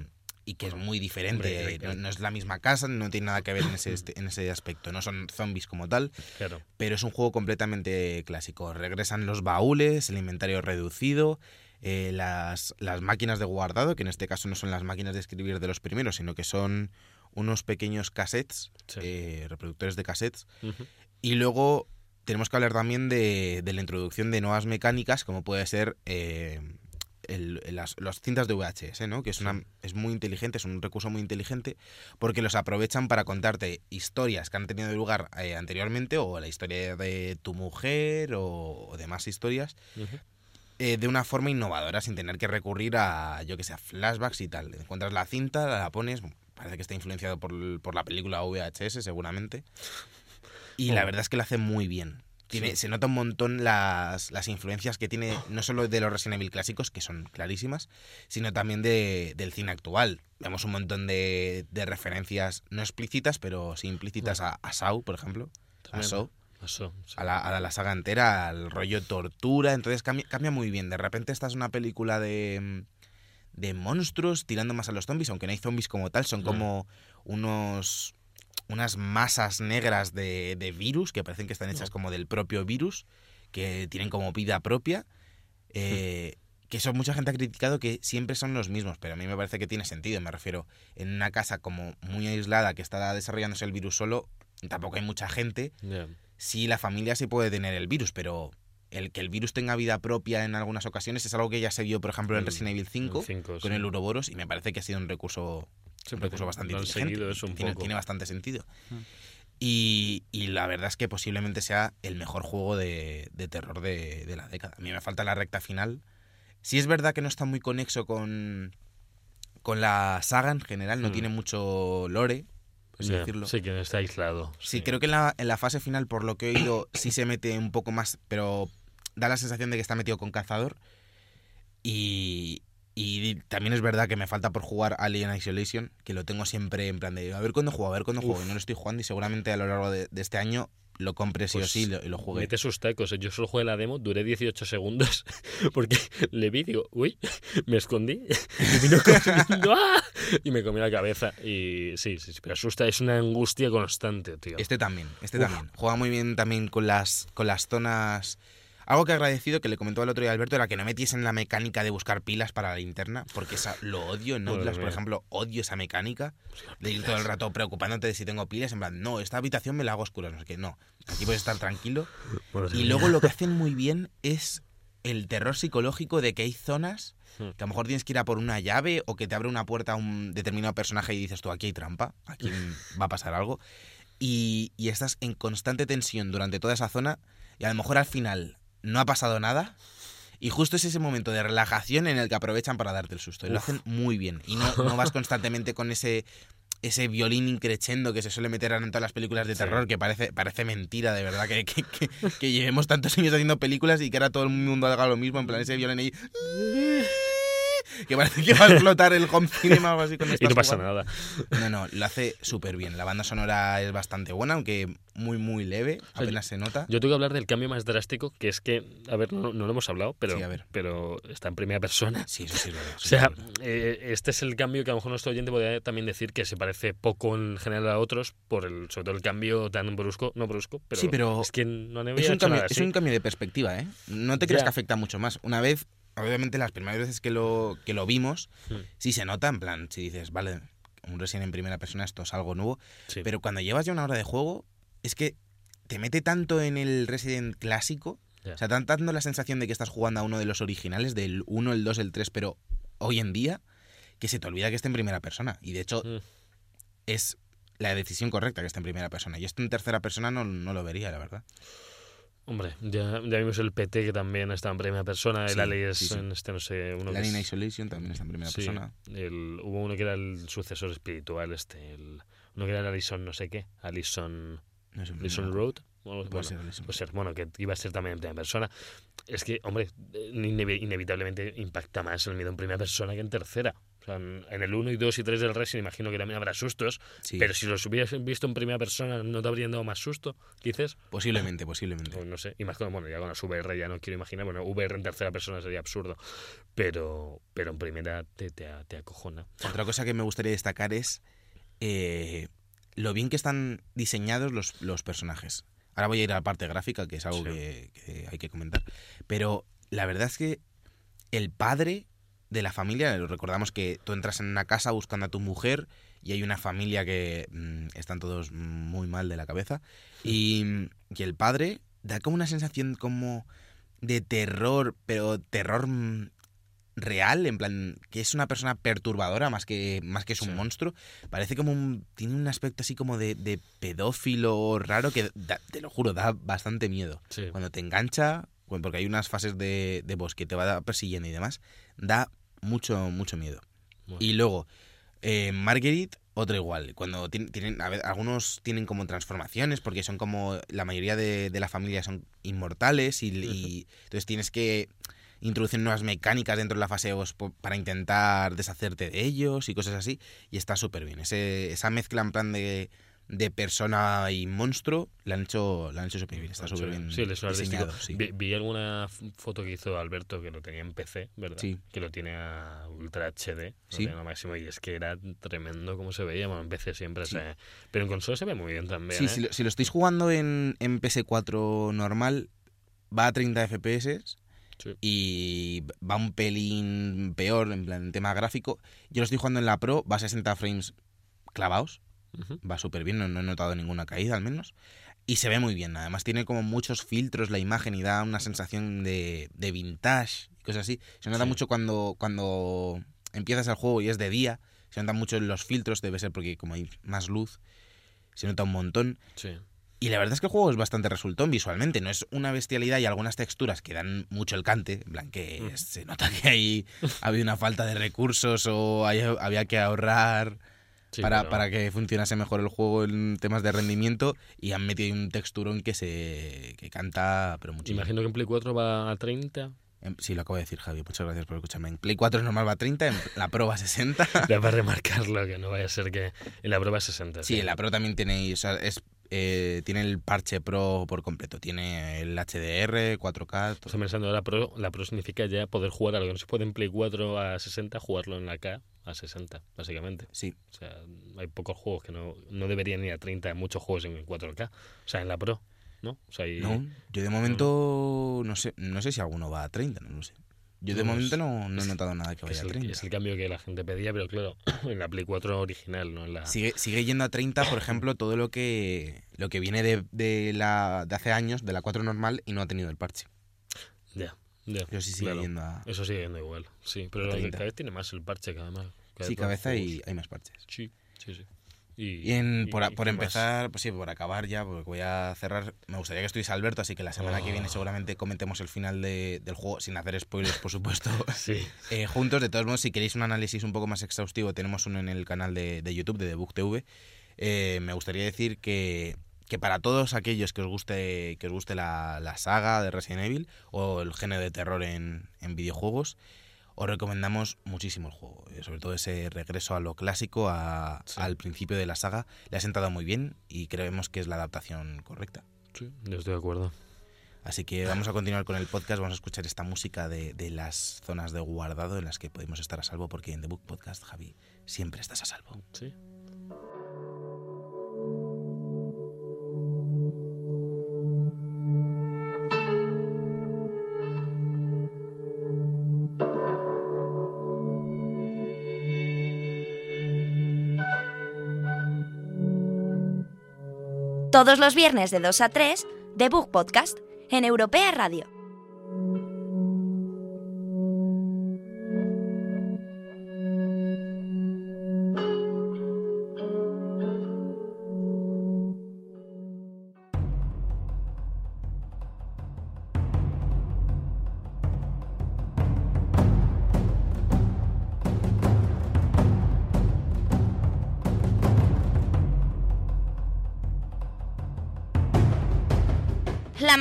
y que es muy diferente. Hombre, no, no es la misma casa, no tiene nada que ver en ese, este- en ese aspecto. No son zombies como tal, Claro. pero es un juego completamente clásico. Regresan los baúles, el inventario reducido, eh, las, las máquinas de guardado, que en este caso no son las máquinas de escribir de los primeros, sino que son unos pequeños cassettes, Sí. eh, reproductores de cassettes. Y luego tenemos que hablar también de, de la introducción de nuevas mecánicas, como puede ser eh, el- las, las cintas de VHS, ¿no? que es, una, es muy inteligente, es un recurso muy inteligente, porque los aprovechan para contarte historias que han tenido lugar eh, anteriormente, o la historia de tu mujer, o, o demás historias, eh, de una forma innovadora, sin tener que recurrir a, yo que sé, a flashbacks y tal. Encuentras la cinta, la pones, parece que está influenciado por, por la película VHS, seguramente. Y la Oh. verdad es que lo hace muy bien. Tiene, Sí. Se nota un montón las, las influencias que tiene, no solo de los Resident Evil clásicos, que son clarísimas, sino también de, del cine actual. Vemos un montón de, de referencias, no explícitas, pero sí implícitas a, a Saw, por ejemplo. A. Saw Eso, sí. a la, a la saga entera, al rollo tortura, entonces cambia, cambia muy bien. De repente esta es una película de, de monstruos tirando más a los zombies, aunque no hay zombies como tal, son Mm. como unos unas masas negras de, de virus que parecen que están hechas como del propio virus, que tienen como vida propia. eh, que eso mucha gente ha criticado que siempre son los mismos, pero a mí me parece que tiene sentido. Me refiero, en una casa como muy aislada que está desarrollándose el virus solo, tampoco hay mucha gente, Ya. sí la familia sí puede tener el virus, pero el que el virus tenga vida propia en algunas ocasiones es algo que ya se vio, por ejemplo, en El- Resident Evil 5 el cinco, con sí. el Uroboros y me parece que ha sido un recurso, un recurso bastante inteligente. seguido eso un tiene, poco. tiene bastante sentido. Mm. Y, y la verdad es que posiblemente sea el mejor juego de, de terror de, de la década. A mí me falta la recta final. Sí es verdad que no está muy conexo con, con la saga en general, no Mm. tiene mucho lore, por decirlo. Sí, que está aislado. Sí, creo que en la, en la fase final, por lo que he oído, sí se mete un poco más, pero da la sensación de que está metido con cazador. Y, y también es verdad que me falta por jugar Alien Isolation, que lo tengo siempre en plan de a ver cuándo juego, a ver cuándo juego. Y no lo estoy jugando y seguramente a lo largo de, de este año lo compre sí Pues o sí y lo, y lo juegue. Mete sus tacos. Yo solo jugué la demo, duré 18 segundos porque le vi y digo, uy, me escondí y vino corriendo ¡ah! y me comí la cabeza. Y sí, sí, sí, pero asusta, es una angustia constante, tío. Este también, este Uf. también. Juega muy bien también con las, con las zonas. Algo que he agradecido que le comentó el otro día Alberto era que no metiesen la mecánica de buscar pilas para la linterna, porque esa, lo odio en Outlast, por ejemplo, odio esa mecánica de ir todo el rato preocupándote de si tengo pilas, en plan, no, esta habitación me la hago oscura, no sé qué, no, aquí puedes estar tranquilo. Bueno, Y luego lo que hacen muy bien es el terror psicológico de que hay zonas Hmm. que a lo mejor tienes que ir a por una llave o que te abre una puerta a un determinado personaje y dices tú, aquí hay trampa, aquí va a pasar algo. Y, y estás en constante tensión durante toda esa zona y a lo mejor al final no ha pasado nada. Y justo es ese momento de relajación en el que aprovechan para darte el susto. Y lo hacen muy bien. Y no, no vas constantemente con ese, ese violín increchendo que se suele meter en todas las películas de Sí. terror, que parece, parece mentira, de verdad, que, que, que- que llevemos tantos años haciendo películas y que ahora todo el mundo haga lo mismo, en plan ese violín ahí. que parece que va a explotar el home cinema o algo así con Y no pasa nada. No, no, lo hace súper bien. La banda sonora es bastante buena, aunque muy, muy leve, sea, apenas se nota. Yo tengo que hablar del cambio más drástico, que es que, a ver, no, no lo hemos hablado, pero, Sí, a ver. pero está en primera persona. Sí, eso sí es verdad. O sea, eh, este es el cambio que a lo mejor nuestro oyente podría también decir que se parece poco en general a otros, por el, sobre todo el cambio tan brusco, no brusco, pero, Sí, pero es que no había es, un cambio, nada es así. un cambio de perspectiva, ¿eh? No te creas Ya. que afecta mucho más. Una vez, obviamente, las primeras veces que lo, que lo vimos, Hmm. sí se nota, en plan, si dices, vale, un Resident en primera persona, esto es algo nuevo. Sí. Pero cuando llevas ya una hora de juego, es que te mete tanto en el Resident clásico. O sea, dando la sensación de que estás jugando a uno de los originales, del 1, el 2, el 3, pero hoy en día, que se te olvida que esté en primera persona. Y de hecho, Mm. es la decisión correcta que esté en primera persona. Y esto en tercera persona no, no lo vería, la verdad. Hombre, ya, ya vimos el PT que también está en primera persona, el Sí, Alias sí, sí. en este, no sé, uno El que es- Isolation también está en primera persona. el- hubo uno que era el sucesor espiritual, este, el, uno que era el Alison no sé qué, Alison, No sé, Alison Road. Bueno, Puede ser Alison. Pues ser, bueno, que iba a ser también en primera persona. Es que, hombre, eh, inevi- inevitablemente impacta más el miedo en primera persona que en tercera. O sea, en el 1 y 2 y 3 del Resident imagino que también habrá sustos, Sí, pero si los hubieras visto en primera persona, ¿no te habrían dado más susto, quizás? posiblemente, posiblemente. O no sé, y más con, bueno, ya con las VR ya no quiero imaginar, bueno, VR en tercera persona sería absurdo, pero, pero en primera te, te, te acojona. Otra cosa que me gustaría destacar es eh, lo bien que están diseñados los, los personajes. Ahora voy a ir a la parte gráfica, que es algo Sí. que, que hay que comentar. Pero la verdad es que el padre de la familia, lo recordamos que tú entras en una casa buscando a tu mujer y hay una familia que mm, están todos muy mal de la cabeza. Y, y el padre da como una sensación como de terror, pero terror mm, real, en plan, que es una persona perturbadora más que, más que es un Sí. monstruo. Parece como un. Tiene un aspecto así como de, de pedófilo raro que, da- te lo juro, da bastante miedo. Sí, Cuando te engancha, porque hay unas fases de, de boss que te va persiguiendo y demás, da mucho, mucho miedo. Bueno. Y luego, eh, Marguerite, otra igual. Cuando tienen, tienen a ver, algunos tienen como transformaciones, porque son como, la mayoría de, de la familia son inmortales y, y entonces tienes que introducir nuevas mecánicas dentro de la fase para intentar deshacerte de ellos y cosas así. Y está súper bien. Ese, esa mezcla en plan de, de persona y monstruo la han hecho, la han hecho súper bien. Está súper bien Sí, el diseñado. sí. Vi, vi alguna foto que hizo Alberto que lo tenía en PC, ¿verdad? Sí. Que lo tiene a Ultra HD, lo Sí. tiene a lo máximo, y es que era tremendo como se veía, bueno, en PC siempre, o sea, pero en consola se ve muy bien también, Sí, ¿eh? si, lo, si lo estáis jugando en, en PS4 normal, va a 30 FPS Sí. y va un pelín peor en plan tema gráfico. Yo lo estoy jugando en la Pro, va a 60 frames clavados, Va súper bien, no, no he notado ninguna caída al menos. Y se ve muy bien, además tiene como muchos filtros la imagen y da una sensación de, de vintage y cosas así. Se nota Sí. mucho cuando, cuando empiezas el juego y es de día, se nota mucho en los filtros, debe ser porque como hay más luz, se nota un montón. Sí. Y la verdad es que el juego es bastante resultón visualmente. No es una bestialidad y algunas texturas que dan mucho el cante. En plan, que Mm. se nota que ahí ha habido una falta de recursos o hay- había que ahorrar Sí, para, pero- para que funcionase mejor el juego en temas de rendimiento. Y han metido un texturón que se que canta, pero muchísimo. Imagino que en Play 4 va a 30. En- Sí, lo acabo de decir, Javi. Muchas gracias por escucharme. En Play 4 normal va a 30, en la Pro va a 60. Ya para remarcarlo, que no vaya a ser que en la prueba 60. Sí, en la Pro también tenéis, o sea, es, eh, tiene el parche Pro por completo. Tiene el HDR, 4K. todo. Estoy pensando, la Pro, la Pro significa ya poder jugar a lo que no se puede en Play 4 a 60, jugarlo en la K a 60, básicamente. Sí, O sea, hay pocos juegos que no, no deberían ir a 30, hay muchos juegos en 4K. O sea, en la Pro, ¿no? O sea, y- No, yo de momento no sé, no sé si alguno va a 30, no lo sé. Yo de No, momento no, no he notado nada que vaya es, a el, 30. es el cambio que la gente pedía, pero claro, en la Play 4 original, no en la... Sigue, sigue yendo a 30, por ejemplo, todo lo que lo que viene de, de la de hace años, de la 4 normal, y no ha tenido el parche. Ya, Pero sí sigue claro. yendo a... Eso sigue yendo igual, sí. Pero lo que 30. cada vez tiene más el parche, cada más. cada Sí, vez cabeza y hay más parches. Sí, sí, sí. Y, Y en, y- por, y por qué más. empezar, pues sí, por acabar ya, porque voy a cerrar. Me gustaría que estuviese Alberto, así que la semana que viene Oh. seguramente comentemos el final de- del juego, sin hacer spoilers, por supuesto. Sí, Eh, juntos, de todos modos, si queréis un análisis un poco más exhaustivo, tenemos uno en el canal de, de YouTube de Debug TV. Eh, me gustaría decir que, que para todos aquellos que os guste, que os guste la, la saga de Resident Evil o el género de terror en, en videojuegos, os recomendamos muchísimo el juego. eh, Sobre todo ese regreso a lo clásico, a- Sí. al principio de la saga. Le ha sentado muy bien y creemos que es la adaptación correcta. Sí, yo estoy de acuerdo. Así que vamos a continuar con el podcast, vamos a escuchar esta música de, de las zonas de guardado en las que podemos estar a salvo, porque en The Book Podcast, Javi, siempre estás a salvo. Sí. Todos los viernes de 2 a 3, The Book Podcast, en Europea Radio.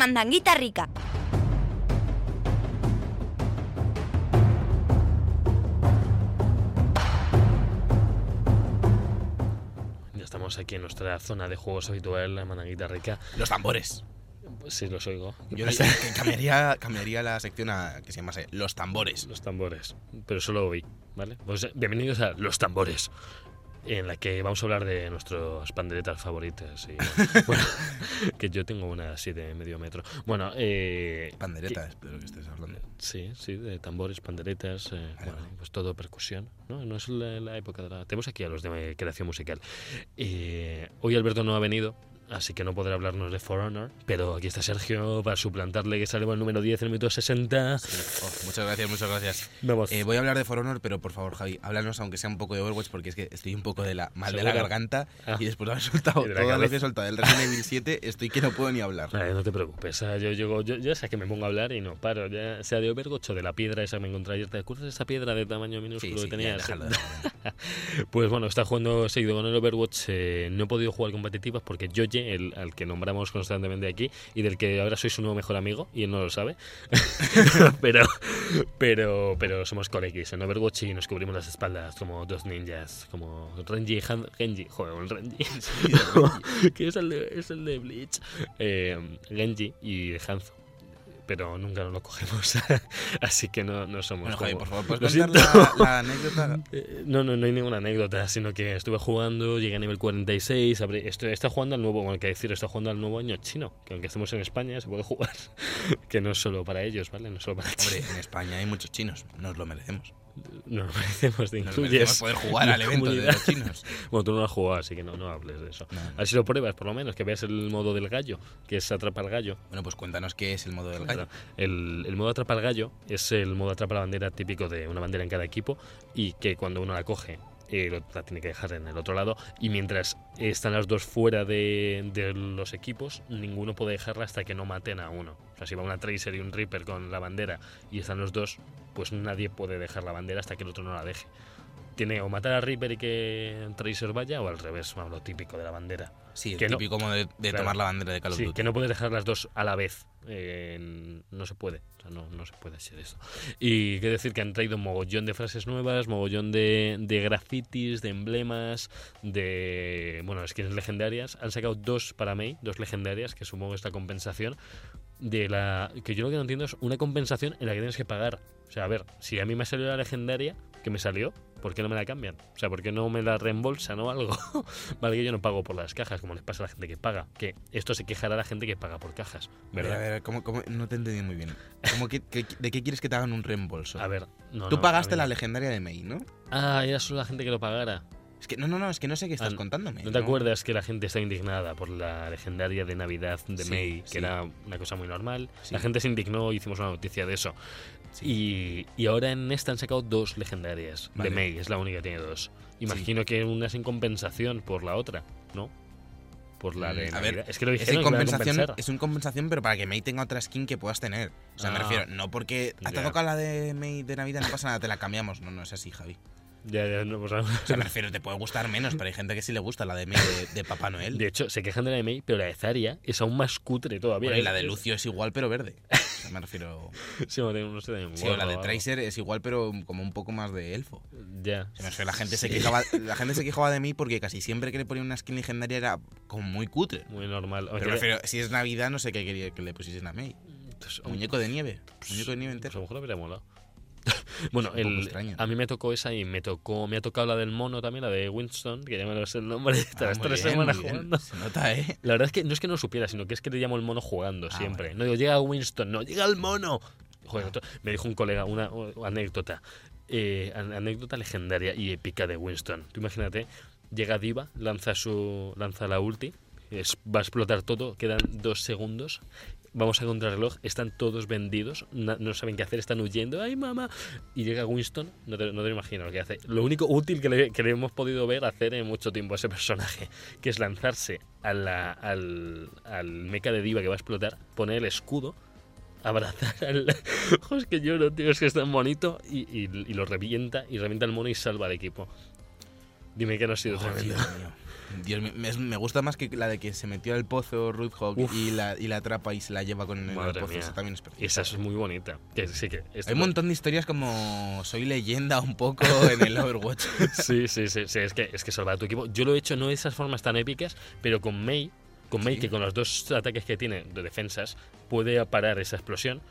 Mandanguita rica. Ya estamos aquí en nuestra zona de juegos habitual, la mananguita rica. Los tambores. Pues sí, los oigo. Yo le- que cambiaría, cambiaría la sección a que se llamase Los tambores. Los tambores. Pero solo hoy, ¿vale? Pues eh, bienvenidos a Los tambores. En la que vamos a hablar de nuestras panderetas favoritas. Y, bueno, que yo tengo una así de medio metro. Bueno, eh, Pandereta, espero que estés hablando. Sí, sí, de tambores, panderetas, eh, bueno, pues todo percusión, ¿no? No es la, la época de la... Tenemos aquí a los de creación musical. Eh, hoy Alberto no ha venido, así que no podrá hablarnos de For Honor, pero aquí está Sergio para suplantarle que sale el número 10 en el minuto 60. Oh, muchas gracias, muchas gracias. Vamos. Eh, voy a hablar de For Honor, pero por favor, Javi, háblanos aunque sea un poco de Overwatch, porque es que estoy un poco de la mal de la garganta Ah. y después de haber soltado de todo lo que he soltado del Resident Evil 7, estoy que no puedo ni hablar. No te preocupes, ah, yo, llego, yo, ya sé que me pongo a hablar y no paro, ya sea de Overwatch o de la piedra esa que me encontré ayer. ¿Te acuerdas de esa piedra de tamaño minúsculo Sí, sí, que ya, déjalo. Pues bueno, está jugando seguido con el Overwatch. eh, no he podido jugar competitivas porque El, al que nombramos constantemente aquí y del que ahora soy su nuevo mejor amigo y él no lo sabe, pero, pero, pero somos coleguis en Overwatch y nos cubrimos las espaldas como dos ninjas, como Renji y Han- Genji. Joder, un Renji. que es el de, es el de Bleach. Eh, Genji y Hanzo. Pero nunca nos lo cogemos. Así que no, no somos. Bueno, Javi, por favor, ¿puedes contar la, la anécdota? Eh, No, no, no hay ninguna anécdota, sino que estuve jugando, llegué a nivel 46, abrí- estoy, está jugando al nuevo, bueno, hay que decir, está jugando al nuevo año chino, que aunque estemos en España se puede jugar, que no es solo para ellos, ¿vale? No es solo para Hombre, en España hay muchos chinos, nos lo merecemos. No nos merecemos de incluyes. merecemos poder jugar al evento de comunidad. los chinos. Bueno, tú no lo has jugado, así que no, no hables de eso. No. A ver si lo pruebas, por lo menos, que veas el modo del gallo, que es atrapar gallo. Bueno, pues cuéntanos qué es el modo del gallo. Claro. El, el modo atrapa al gallo es el modo atrapa la bandera típico de una bandera en cada equipo y que cuando uno la coge eh, la tiene que dejar en el otro lado y mientras están las dos fuera de, los equipos ninguno puede dejarla hasta que no maten a uno. O sea, si va una Tracer y un Reaper con la bandera y están los dos, pues nadie puede dejar la bandera hasta que el otro no la deje. Tiene o matar a Reaper y que Tracer vaya o al revés, lo típico de la bandera. Sí, el que no- típico modo de, de Claro. tomar la bandera de Call of Sí, Duty. que no puedes dejar las dos a la vez. Eh, no se puede. O sea, no, no se puede hacer eso. Y qué decir que han traído mogollón de frases nuevas, mogollón de, de grafitis, de emblemas, de. Bueno, skins legendarias. Han sacado dos para May, dos legendarias, que supongo esta compensación. De la. Que yo lo que no entiendo es una compensación en la que tienes que pagar. O sea, a ver, si a mí me salió la legendaria, que me salió, ¿por qué no me la cambian? O sea, ¿por qué no me la reembolsan o algo? vale, que yo no pago por las cajas, como les pasa a la gente que paga. Que esto se quejará a la gente que paga por cajas, A ver, ¿verdad? a ver, ¿cómo- cómo? no te entendí muy bien. ¿Cómo que, que- ¿De qué quieres que te hagan un reembolso? A ver, no. Tú no, pagaste la legendaria de Mei, ¿no? Ah, era solo la gente que lo pagara. Es que no, no, no, es que no sé qué estás Ah, contándome. ¿No te acuerdas que la gente está indignada por la legendaria de Navidad de Sí, May, que sí. era una cosa muy normal? Sí. La gente se indignó, hicimos una noticia de eso. Sí. Y, y ahora en esta han sacado dos legendarias Vale. de May, es la única que tiene dos. Imagino que una es en compensación por la otra, ¿no? Por la Mm, de a ver, es que lo Es, dijeron a compensación, es una compensación, pero para que Mei tenga otra skin que puedas tener. O sea, me Ah. refiero, no porque te ha tocado la de Mei de Navidad, no pasa nada, te la cambiamos. No, no es así, Javi. Ya, ya, no, pues, O sea, me refiero, te puede gustar menos, pero hay gente que sí le gusta la de Mei de, de Papá Noel. de hecho, se quejan de la de May, pero la de Zaria es aún más cutre todavía. Bueno, y la Es- de Lucio es igual, pero verde. Me refiero. Sí, no, sé, un Sí, o la de. Tracer es igual, pero como un poco más de elfo. Ya. Me refiero, la gente se Sí. quejaba, la gente se quejaba de mí porque casi siempre que le ponía una skin legendaria era como muy cutre. Muy normal. Pero me refiero, si es Navidad, no sé qué quería que le pusiesen a May. Pues, muñeco de nieve. Muñeco de nieve Pues a entero. lo mejor habría molado. bueno, el, a mí me tocó esa y me tocó me ha tocado la del mono también, la de Winston, que ya me lo sé el nombre, Ah, tras muy tres bien, semanas jugando. Se nota, ¿eh? La verdad es que no es que no lo supiera, sino que es que le llamo el mono jugando Ah, siempre. No digo, llega Winston, no, llega el mono. Joder, me dijo un colega una anécdota, eh, an- anécdota legendaria y épica de Winston. Tú imagínate, llega Diva, lanza su lanza la ulti, es- va a explotar todo, quedan dos segundos. Vamos a contrarreloj, están todos vendidos, no saben qué hacer, están huyendo, ¡ay mamá! Y llega Winston, no te, no te lo imagino lo que hace. Lo único útil que le, que le hemos podido ver hacer en mucho tiempo a ese personaje, que es lanzarse a la- al, al mecha de diva que va a explotar, poner el escudo, abrazar al... Ojo, es que lloro, tío, es que es tan bonito, y, y- y lo revienta, y revienta el mono y salva al equipo. Dime que no ha sido Oh, tremendo. Dios mío. Dios me, me gusta más que la de que se metió al pozo Roadhog Uf. y la, y la atrapa y se la lleva con el Madre pozo. Esa también es preciosa. Esa es muy bonita. Que sí que Hay un montón de historias como soy leyenda un poco en el Overwatch. Sí, sí, sí, sí, es que es que salvar a tu equipo. Yo lo he hecho no de esas formas tan épicas, pero con Mei, con Sí. que con los dos ataques que tiene de defensas puede parar esa explosión.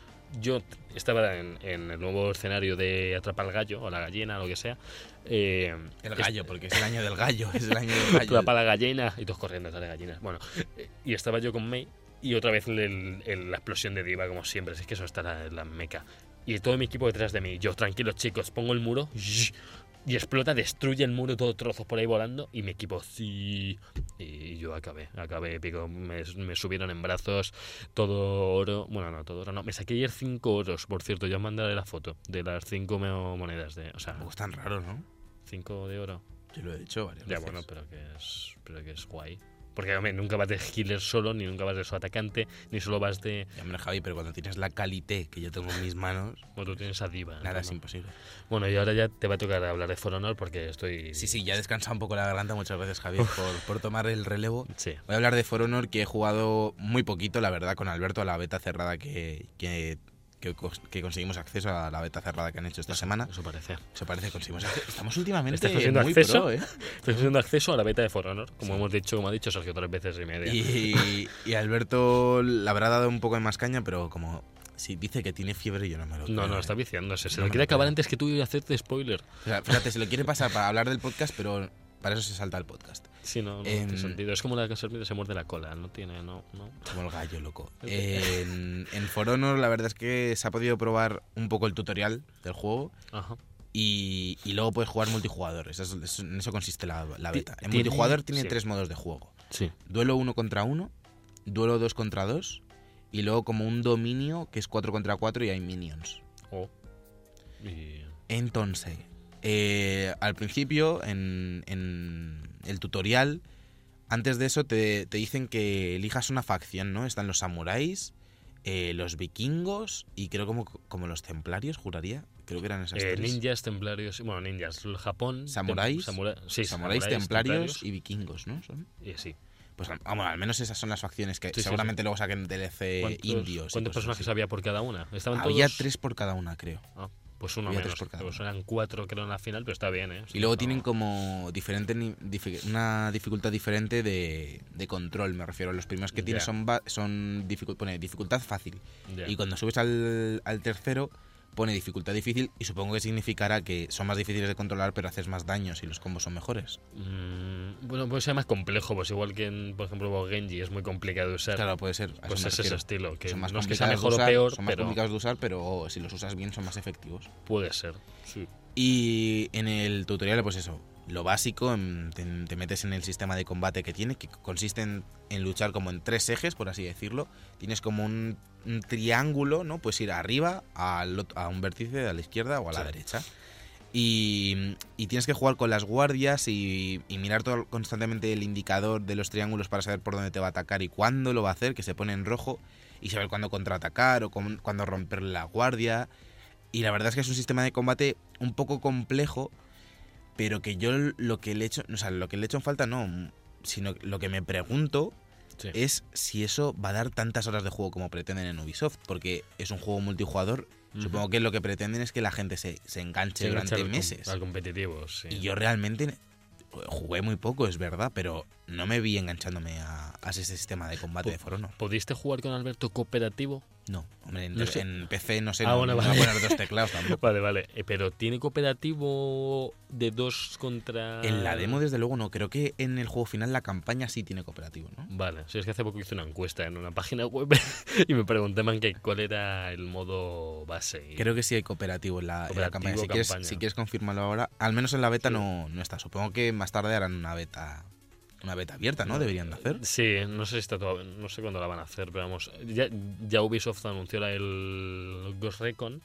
Yo estaba en, en el nuevo escenario de atrapar al gallo o la gallina o lo que sea. Eh, El es- gallo, porque es el año del gallo. Es el año del gallo. atrapa la gallina y todos corriendo detrás de gallinas. Bueno, eh, y estaba yo con Mei y otra vez el- el- la explosión de Diva, como siempre. Es que eso está la, la meca. Y todo mi equipo detrás de mí. Yo, tranquilos chicos, pongo el muro y explota, destruye el muro, todo trozos por ahí volando. Y mi equipo, sí. Y yo acabé, acabé épico. Me, me subieron en brazos, todo oro. Bueno, no, todo oro, no. Me saqué ayer cinco oros, por cierto. Ya os mandaré la foto de las cinco mo- monedas de. O sea, Tampoco es tan raro, ¿no? cinco de oro. Yo lo he hecho varias Ya, veces. bueno, pero que es, pero que es guay. Porque hombre, nunca vas de healer solo, ni nunca vas de su atacante, ni solo vas de. Ya, hombre, Javi, pero cuando tienes la calité que yo tengo en mis manos, Bueno, tú tienes a Diva. nada ¿no? es imposible. Bueno, y ahora ya te va a tocar hablar de For Honor porque estoy. Sí, sí, ya descansa un poco la garganta. Muchas gracias, Javier, por, por tomar el relevo. Sí. Voy a hablar de For Honor, que he jugado muy poquito, la verdad, con Alberto a la beta cerrada que, que, que que conseguimos acceso a la beta cerrada que han hecho esta semana. Eso parece. Eso parece que conseguimos. Estamos últimamente ¿Estás haciendo muy acceso? pro, ¿eh? Estoy haciendo acceso a la beta de For Honor, como hemos dicho, como ha dicho Sergio tres veces y media. Y, y Alberto le habrá dado un poco de más caña, pero como si dice que tiene fiebre, yo no me lo No, creo, no, ¿eh? está viciándose. Se No lo quiere lo acabar antes que tú y hacerte spoiler. O sea, fíjate, se lo quiere pasar para hablar del podcast, pero para eso se salta el podcast. Sí, no, no Em, tiene sentido. Es como la que se muerde la cola. No tiene, no, no. Como el gallo, loco. En, en For Honor, la verdad es que se ha podido probar un poco el tutorial del juego. Ajá. Y, y luego puedes jugar multijugador. Eso es- eso- en eso consiste la, beta. En tiene- multijugador tiene sí. tres modos de juego. Sí. Duelo uno contra uno, duelo dos contra dos, y luego como un dominio que es 4 contra 4 y hay minions. Oh. Y... Entonces, eh, al principio, en, en el tutorial, antes de eso te, te dicen que elijas una facción, ¿no? Están los samuráis, eh, los vikingos y creo como, como los templarios, juraría. Creo que eran esas Eh, tres. ninjas, templarios, bueno, ninjas, Japón, Samuráis, tem- samura- sí, samuráis, templarios y vikingos, ¿no? Son. sí. Pues vamos, al menos esas son las facciones que Sí, sí, seguramente luego saquen DLC ¿Cuántos, indios. ¿cuántos personajes así. había por cada una? ¿Estaban Había todos? tres por cada una, creo. Ah, pues uno menos. por cada Pues eran cuatro creo en la final, pero está bien, ¿eh? Y luego No- tienen como diferente una dificultad diferente de, de control, me refiero. Los primeros que tienes son, son dificu- pone dificultad fácil. Y cuando subes al, al tercero pone dificultad difícil y supongo que significará que son más difíciles de controlar pero haces más daños y los combos son mejores. Mm, bueno, puede ser más complejo, pues igual que en, por ejemplo, Genji es muy complicado de usar. Claro, puede ser. pues es ese estilo, que son más no es que sea mejor o peor, son más pero complicados de usar, pero si los usas bien son más efectivos. puede ser. Sí. Y en el tutorial, pues eso, lo básico, en- te, te metes en el sistema de combate que tiene, que consiste en, en luchar como en tres ejes, por así decirlo. Tienes como un, un triángulo, ¿no? Puedes ir arriba, al a un vértice, a la izquierda o a la Sí. derecha. Y, y tienes que jugar con las guardias y, y mirar todo, constantemente el indicador de los triángulos para saber por dónde te va a atacar y cuándo lo va a hacer, que se pone en rojo, y saber cuándo contraatacar o con- cuándo romper la guardia. Y la verdad es que es un sistema de combate un poco complejo, pero que yo lo que le echo, o sea, lo que le echo en falta no, sino lo que me pregunto Sí. es si eso va a dar tantas horas de juego como pretenden en Ubisoft, porque es un juego multijugador. Supongo que lo que pretenden es que la gente se, se enganche durante meses. Al competitivo, sí. Y yo realmente jugué muy poco, es verdad, pero no me vi enganchándome a, a ese sistema de combate de For Honor. ¿Pudiste jugar con Alberto cooperativo? No, hombre, en, No sé. en PC no sé, Ah, no, bueno, no voy a vale. poner dos teclados tampoco. Vale, vale. Eh, Pero ¿tiene cooperativo de dos contra...? En la demo, desde luego, no. Creo que en el juego final la campaña sí tiene cooperativo, ¿no? Vale, sí, es que hace poco hice una encuesta en una página web y me preguntaban que cuál era el modo base. y- Creo que sí hay cooperativo en la, en la Cooperativo, campaña. Si quieres, si confirmarlo ahora, al menos en la beta Sí. no, no está. Supongo que más tarde harán una beta una beta abierta, ¿no? Deberían de hacer. Sí, no sé si está todo, no sé cuándo la van a hacer, pero vamos, ya, ya Ubisoft anunció el Ghost Recon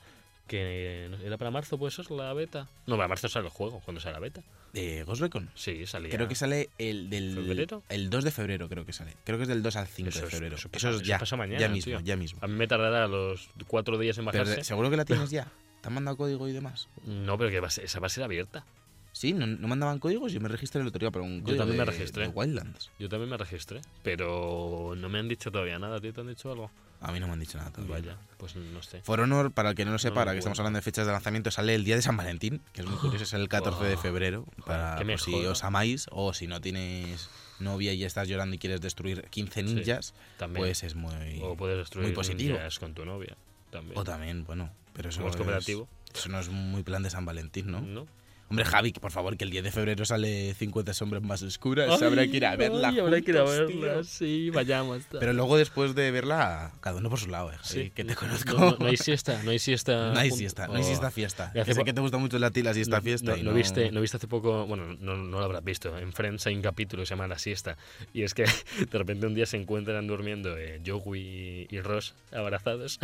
que era para marzo, pues eso es la beta. No, para marzo sale el juego, cuando sale la beta. Eh, Ghost Recon. Sí, salía. Creo que sale el del ¿Febrero? el 2 de febrero, creo que sale. Creo que es del 2 al 5 Eso de es- febrero. eso Eso, pasa- es eso ya, pasa mañana, ya mismo, tío. ya mismo. A mí me tardará los cuatro días en Pero bajarse. seguro que la tienes ya. ¿Te han mandado código y demás? No, pero que va a ser- esa va a ser abierta. Sí, no, no mandaban códigos. Yo me registré el otro día por un código también me de- registré. de Wildlands. Yo también me registré, pero no me han dicho todavía nada. ¿A ti te han dicho algo? A mí no me han dicho nada todavía. Vaya, pues no sé. For Honor, para el que no lo sepa, me ahora que estamos hablando de fechas de lanzamiento, sale el día de San Valentín, que es muy curioso, es el 14 de febrero, para por si os amáis o si no tienes novia y estás llorando y quieres destruir 15 Sí, ninjas, También. pues es muy... o puedes destruir muy positivo. ninjas con tu novia. También. O también, bueno, pero eso Como es es- cooperativo. Eso no es muy plan de San Valentín, ¿no? ¿No? Hombre, Javi, por favor, que el 10 de febrero sale 50 sombras más oscuras, habrá que ir a verla Ay, habrá que ir a verla, tío. sí, vayamos. Pero luego después de verla, cada uno por su lado, eh, Javi, Sí. que te conozco. No, no- no hay siesta, no hay siesta. No hay siesta, no hay Oh. siesta fiesta. Hace sé que te gusta mucho la ti la siesta No- fiesta. No, y viste, ¿No viste hace poco? Bueno, no, no lo habrás visto. En Friends hay un capítulo que se llama La siesta. Y es que de repente un día se encuentran durmiendo eh, Joey y Ross abrazados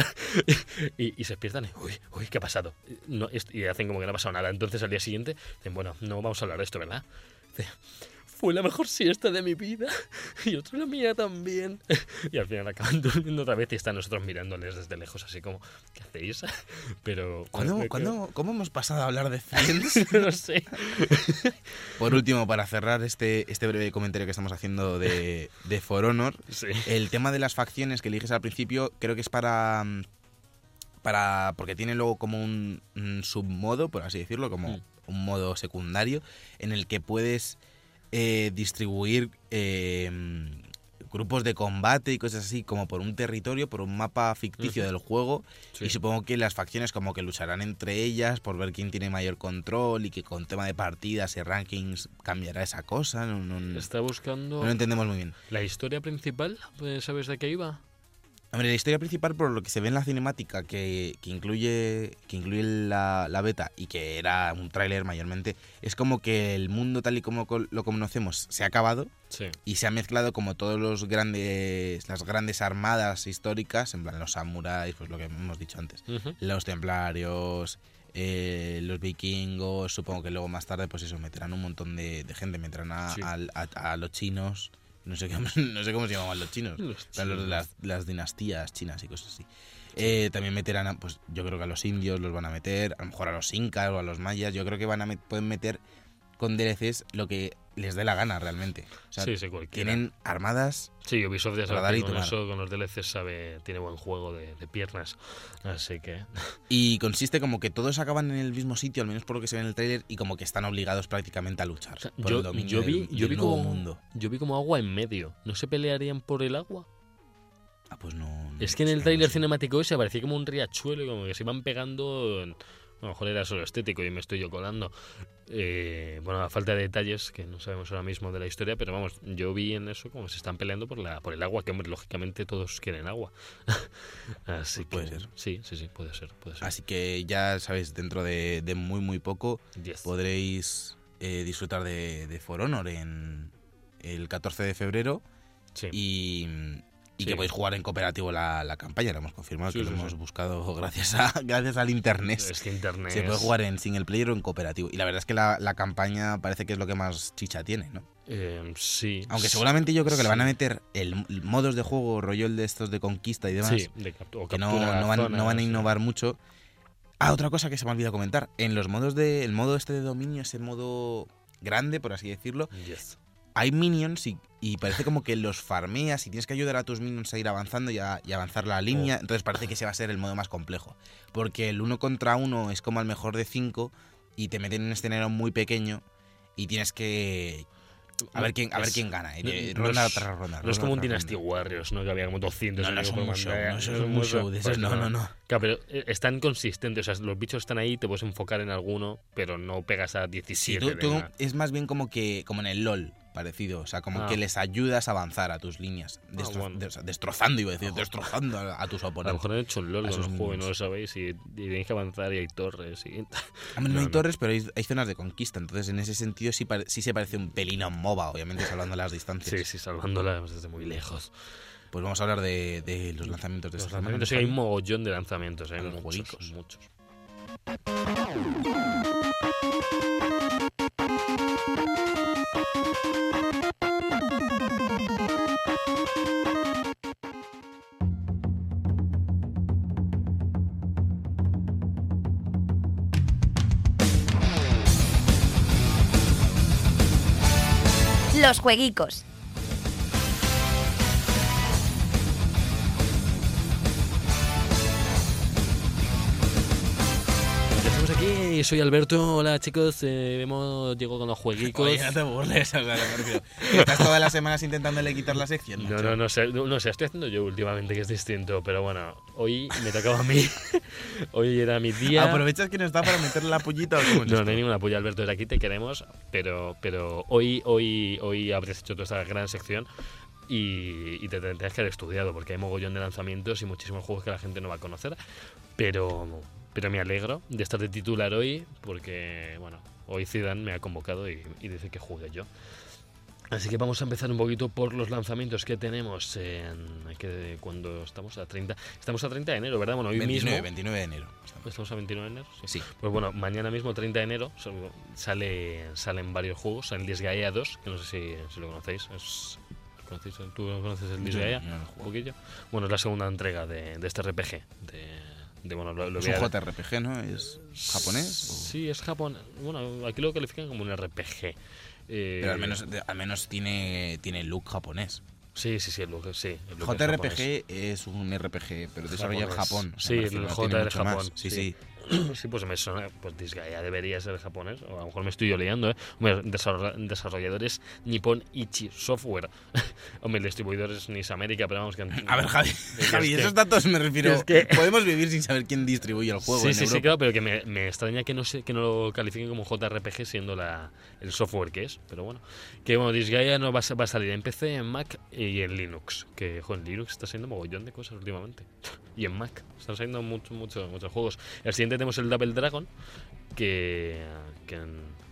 y, y se despiertan y, uy, uy, ¿qué ha pasado? No, y hacen como que no ha pasado nada. Entonces al día siguiente dicen, bueno, no vamos a hablar de esto, ¿verdad? Fue la mejor siesta de mi vida y otra la mía también. Y al final acaban durmiendo otra vez y están nosotros mirándoles desde lejos así como, ¿qué hacéis? Pero... ¿Cuándo- me- me- cuándo- ¿Cómo hemos pasado a hablar de Friends? no sé. Por último, para cerrar este, este breve comentario que estamos haciendo de, de For Honor, Sí. el tema de las facciones que eliges al principio creo que es para... mm, para porque tiene luego como un, un submodo, por así decirlo, como Mm. Un modo secundario, en el que puedes eh, distribuir eh, grupos de combate y cosas así, como por un territorio, por un mapa ficticio del juego, Sí. y supongo que las facciones como que lucharán entre ellas por ver quién tiene mayor control y que con tema de partidas y rankings cambiará esa cosa. No, no- Está buscando no lo entendemos muy bien. la historia principal. Pues, ¿Sabes de qué iba? Hombre, la historia principal, por lo que se ve en la cinemática, que, que incluye, que incluye la, la beta y que era un tráiler mayormente, es como que el mundo tal y como co- lo conocemos se ha acabado Sí. y se ha mezclado como todos los grandes, las grandes armadas históricas, en plan los samuráis, pues lo que hemos dicho antes, los templarios, eh, los vikingos, supongo que luego más tarde pues eso, meterán un montón de, de gente, meterán a, Sí. al- a- a los chinos, no sé, qué- no sé cómo se llamaban los chinos, Los chinos. las, las dinastías chinas y cosas así. Eh, también meterán, a- pues yo creo que a los indios los van a meter, a lo mejor a los incas o a los mayas, yo creo que van a met- pueden meter con DLCs lo que les dé la gana realmente. O sea, sí, sí, cualquiera. tienen armadas Sí, Ubisoft ya sabe con eso, con los DLCs sabe, tiene buen juego de, de piernas. Así que... y consiste como que todos acaban en el mismo sitio, al menos por lo que se ve en el tráiler, y como que están obligados prácticamente a luchar o sea, por yo, el dominio yo vi, del, yo del vi nuevo como, mundo. yo vi como agua en medio. ¿No se pelearían por el agua? Ah, pues no. no Es que en el no tráiler sé. cinemático ese parecía como un riachuelo y como que se iban pegando. en- A lo mejor era solo estético y me estoy yo colando. Eh, bueno, a falta de detalles que no sabemos ahora mismo de la historia, pero vamos, yo vi en eso como se están peleando por la por el agua, que hombre, lógicamente todos quieren agua. Así Puede que- ser. Sí, sí, sí, puede ser, puede ser. Así que ya sabéis, dentro de, de muy, muy poco Yes. podréis eh, disfrutar de, de For Honor en el 14 de febrero Sí. y, y Sí. que podéis jugar en cooperativo la, la campaña, lo hemos confirmado, Sí, que sí, lo hemos buscado gracias, a, gracias al internet. Es que internet. Se puede jugar en single player o en cooperativo. Y la verdad es que la, la campaña parece que es lo que más chicha tiene, ¿no? eh, sí. Aunque seguramente yo creo que le van a meter el, el modos de juego, rollo el de estos de conquista y demás, Sí, de o que no, no van, no zonas, van a innovar mucho. Ah, otra cosa que se me ha olvidado comentar. En los modos de. El modo este de dominio es el modo grande, por así decirlo. Yes. Hay minions y, y parece como que los farmeas y tienes que ayudar a tus minions a ir avanzando y, a- y avanzar la línea. Entonces parece que ese va a ser el modo más complejo. Porque el uno contra uno es como al mejor de cinco y te meten en un escenario muy pequeño y tienes que... A ver quién, a ver quién gana. de- no ronda es- tras ronda. No es como un Dynasty. Warriors, ¿no? Que había como 200 No, no por show, no, eso No es un show de Pues esos, no, no, no. Claro, pero eh, están consistentes, o sea, los bichos están ahí, te puedes enfocar en alguno, pero no pegas a Sí, 17. tú, de tú una. es más bien como que como en el LOL, parecido. O sea, como Ah. que les ayudas a avanzar a tus líneas. destro- bueno. de- o sea, destrozando, iba a decir, destrozando a, a tus A lo oponentes. mejor han hecho un LOL con el juego y no lo sabéis y, y tenéis que avanzar y hay torres y... No, No, hay no. torres, pero hay, hay zonas de conquista. Entonces, en ese sentido, sí, se parece un pelín a un MOBA, obviamente, salvando las distancias. Sí, sí, salvándola desde muy lejos. Pues vamos a hablar de, de los lanzamientos de Los esta lanzamientos, sí, semana. hay un mogollón de lanzamientos, ¿eh? Los muchos, muchos. Los jueguicos. Aquí, soy Alberto, hola chicos, eh, hemos llegado con los jueguicos. Oye, no te burles, Estás todas las semanas intentándole quitar la sección. No, macho. no, no sé, no, no sé, estoy haciendo yo últimamente que es distinto, pero bueno, hoy me tocaba a mí, hoy era mi día. ¿Aprovechas que no está para meterle la pollita o cómo es No, esto? no hay ninguna polla, Alberto, desde aquí te queremos, pero, pero hoy, hoy, hoy habrías hecho toda esta gran sección y, y te tendrías que haber estudiado, porque hay mogollón de lanzamientos y muchísimos juegos que la gente no va a conocer, pero, pero me alegro de estar de titular hoy, porque, bueno, hoy Zidane me ha convocado y, y dice que juegue yo. Así que vamos a empezar un poquito por los lanzamientos que tenemos en que cuando estamos a 30, estamos a 30 de enero, ¿verdad? Bueno, hoy 29, mismo 29 de enero. estamos a 29 de enero. Sí. Sí. Pues bueno, mañana mismo, 30 de enero, sale, salen varios juegos. Sale el Disgaea 2, que no sé si, si lo conocéis. Es. ¿Tú conoces el Disgaea? no Un poquillo. Bueno, es la segunda entrega de, de este RPG. De, de, bueno, lo, lo Es un JRPG, ¿no? ¿Es japonés? o- Sí, es japonés. Bueno, aquí lo califican como un RPG. Eh, Pero al menos, al menos tiene, tiene look japonés. Sí, sí, sí, el look, sí. el look. JRPG es un RPG, pero desarrollado en. Japón. Sí, el refiero, J tiene de mucho más. Japón, Sí, sí. Sí. Sí, pues me suena, pues Disgaea debería ser japonés, o a lo mejor me estoy yo liando, ¿eh? Hombre, desarrolla- desarrolladores Nippon Ichi Software. Hombre, el distribuidor es Nis América, pero vamos que... A ver, Javi, Es Javi, que- esos datos me refiero. es que- Podemos vivir sin saber quién distribuye el juego Sí, en sí, sí, Europa. claro, pero que me, me extraña que no sé, que no lo califiquen como JRPG siendo la, el software que es, pero bueno. Que bueno, Disgaea no va a, va a salir en PC, en Mac y en Linux. Que, jo, en Linux está saliendo mogollón de cosas últimamente. Y en Mac. Están saliendo muchos, muchos, muchos juegos. El siguiente tenemos el Double Dragon, que, que,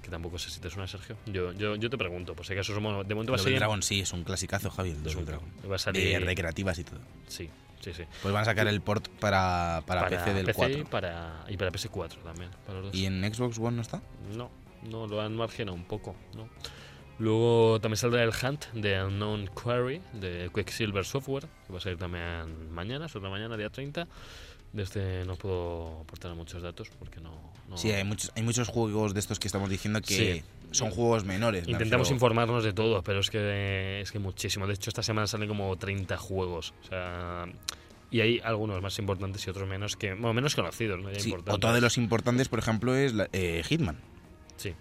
que tampoco sé si te suena, Sergio. Yo, yo, yo te pregunto, por si acaso somos, de momento va a Double. Dragon sí, es un clasicazo, Javi, el es Double un- Dragon. Va a salir... De recreativas y todo. Sí, sí, sí. Pues van a sacar el port para, para, PC del 4. para, y para PS4 también. Para los dos. ¿Y en Xbox One no está? No, no, lo han marginado un poco, ¿no? Luego también saldrá el Hunt de Unknown Quarry de Quicksilver Software, que va a salir también mañana, sobre mañana, día 30. De este no puedo aportar muchos datos porque no... no- Sí, hay muchos, hay muchos juegos de estos que estamos diciendo que Sí. son juegos menores. me Intentamos refiero- informarnos de todo, pero es que es que muchísimo. De hecho, esta semana salen como 30 juegos. O sea, y hay algunos más importantes y otros menos que, bueno, menos conocidos, ¿no? Ya Sí, otro de los importantes, por ejemplo, es la- eh, Hitman, Sí.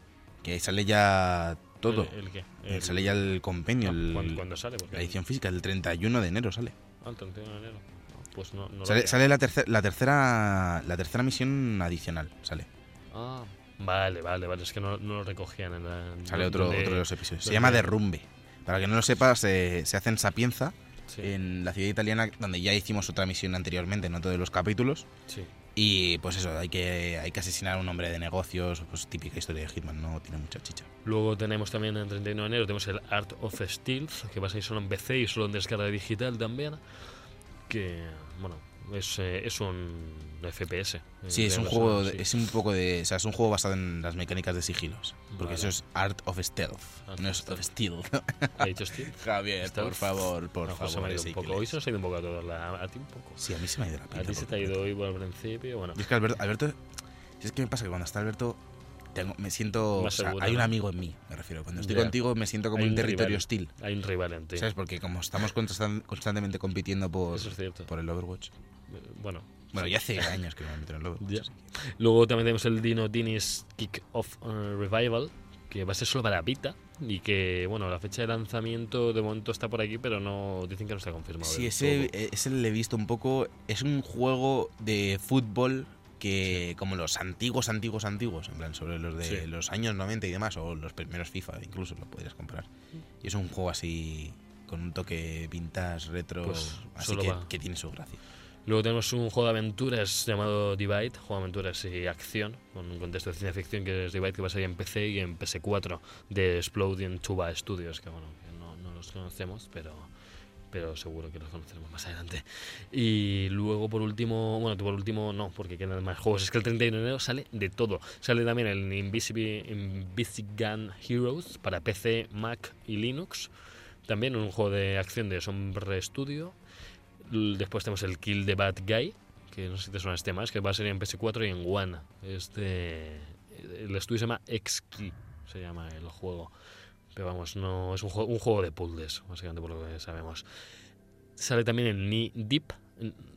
que sale ya todo. ¿El, el qué? Eh, El- sale ya el compendio, Ah, el- ¿cuándo, cuándo sale? Porque- la edición física, el 31 de enero sale. Ah, el 31 de enero. Ah, Pues no, no lo Sale, sale la, tercer- la tercera la tercera misión adicional, sale. Ah, vale, vale, vale. Es que no, no lo recogían en la. Sale otro, donde- otro de los episodios. Se llama Derrumbe. Para que no lo sepas, se, se hace en Sapienza, Sí, en la ciudad italiana, donde ya hicimos otra misión anteriormente, no todos los capítulos. sí. Y pues eso, hay que, hay que asesinar a un hombre de negocios, pues típica historia de Hitman, no tiene mucha chicha. Luego tenemos también el 31 de enero tenemos el Art of Steel, que va a salir solo en PC y solo en descarga digital también. Que, bueno, es, eh, es un FPS. eh, Sí, es un juego, de- es un poco de, o sea, es un juego basado en las mecánicas de sigilos, porque Vale. eso es Art of Stealth, Art no of es of Stealth. Steel. ¿Ha dicho Steel? Javier, Stealth. por favor, por A José favor. me ha ido un poco. Hoy se nos ha ido un poco a todos. la- A ti un poco. Sí, a mí se me ha ido la A pinta ti se te ha ido hoy por el principio. Bueno, Y es que Alberto, Alberto, es que me pasa que cuando está Alberto tengo, me siento. Más o sea, seguro, hay un amigo en mí, me refiero. Cuando estoy contigo me siento como Hay un territorio rival. hostil. Hay un rival en ti. ¿Sabes? Porque como estamos constan- constantemente compitiendo por, es por el Overwatch. Eh, Bueno, Bueno, ya hace años que me meto en el Overwatch. Luego también tenemos el Dino Dinis Kick Off uh, Revival, que va a ser solo para Vita. Y que, bueno, la fecha de lanzamiento de momento está por aquí, pero no dicen que no está confirmado. Sí, del ese, eh, ese le he visto un poco. Es un juego de fútbol que, como los antiguos, antiguos, antiguos, en plan, sobre los de Sí. los años 90 y demás, o los primeros FIFA, incluso lo podrías comprar. Y es un juego así, con un toque vintage, retro, Pues así que tiene su gracia. Luego tenemos un juego de aventuras llamado Divide, juego de aventuras y acción, con un contexto de ciencia ficción que es Divide, que va a salir en PC y en PS4 de Exploding Tuba Studios, que bueno, que no, no los conocemos, pero, pero seguro que los conoceremos más adelante. Y luego por último, bueno, por último no, porque quedan más juegos, es que el 31 de enero sale de todo. Sale también el Invisible, Invisigun Heroes para PC, Mac y Linux. También un juego de acción de Sombre Studio. Después tenemos el Kill the Bad Guy, que no sé si te suena este más, que va a ser en PS4 y en One. Este, el estudio se llama X-Key, se llama el juego. Pero vamos, no es un juego, un juego de puzzles, básicamente por lo que sabemos. Sale también el Knee Deep,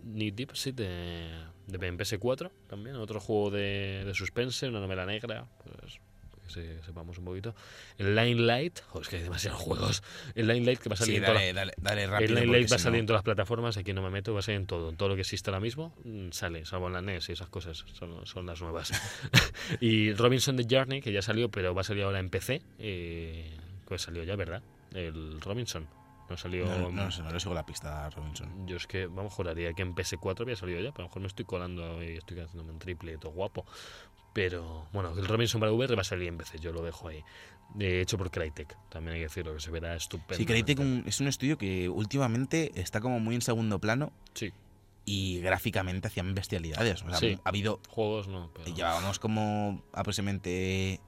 Knee Deep, sí, de, de en PS4 también, otro juego de, de suspense, una novela negra, pues que se- sepamos un poquito. El Line Light, joder, es que hay demasiados juegos. El Line Light que va a salir Sí, en todas dale, dale, dale rápido. el Line Light va a salir no- en todas las plataformas, aquí no me meto, va a salir en todo. Todo lo que existe ahora mismo mm, sale, salvo en la NES y esas cosas, son, son las nuevas. y Robinson The Journey, que ya salió, pero va a salir ahora en PC, eh, pues salió ya, ¿verdad? El Robinson. No salió. No, no, sé, no le sigo la pista a Robinson. Yo es que, vamos, juraría que en PS4 había salido ya, pero a lo mejor me estoy colando y estoy haciéndome un triple todo guapo. Pero bueno, el Robinson para VR va a salir en PC, yo lo dejo ahí. De hecho por Crytek, también hay que decirlo, que se verá estupendo. Sí, Crytek un- es un estudio que últimamente está como muy en segundo plano Sí, y gráficamente hacían bestialidades. O sea, Sí. ha habido. juegos no, pero... Llevábamos como aproximadamente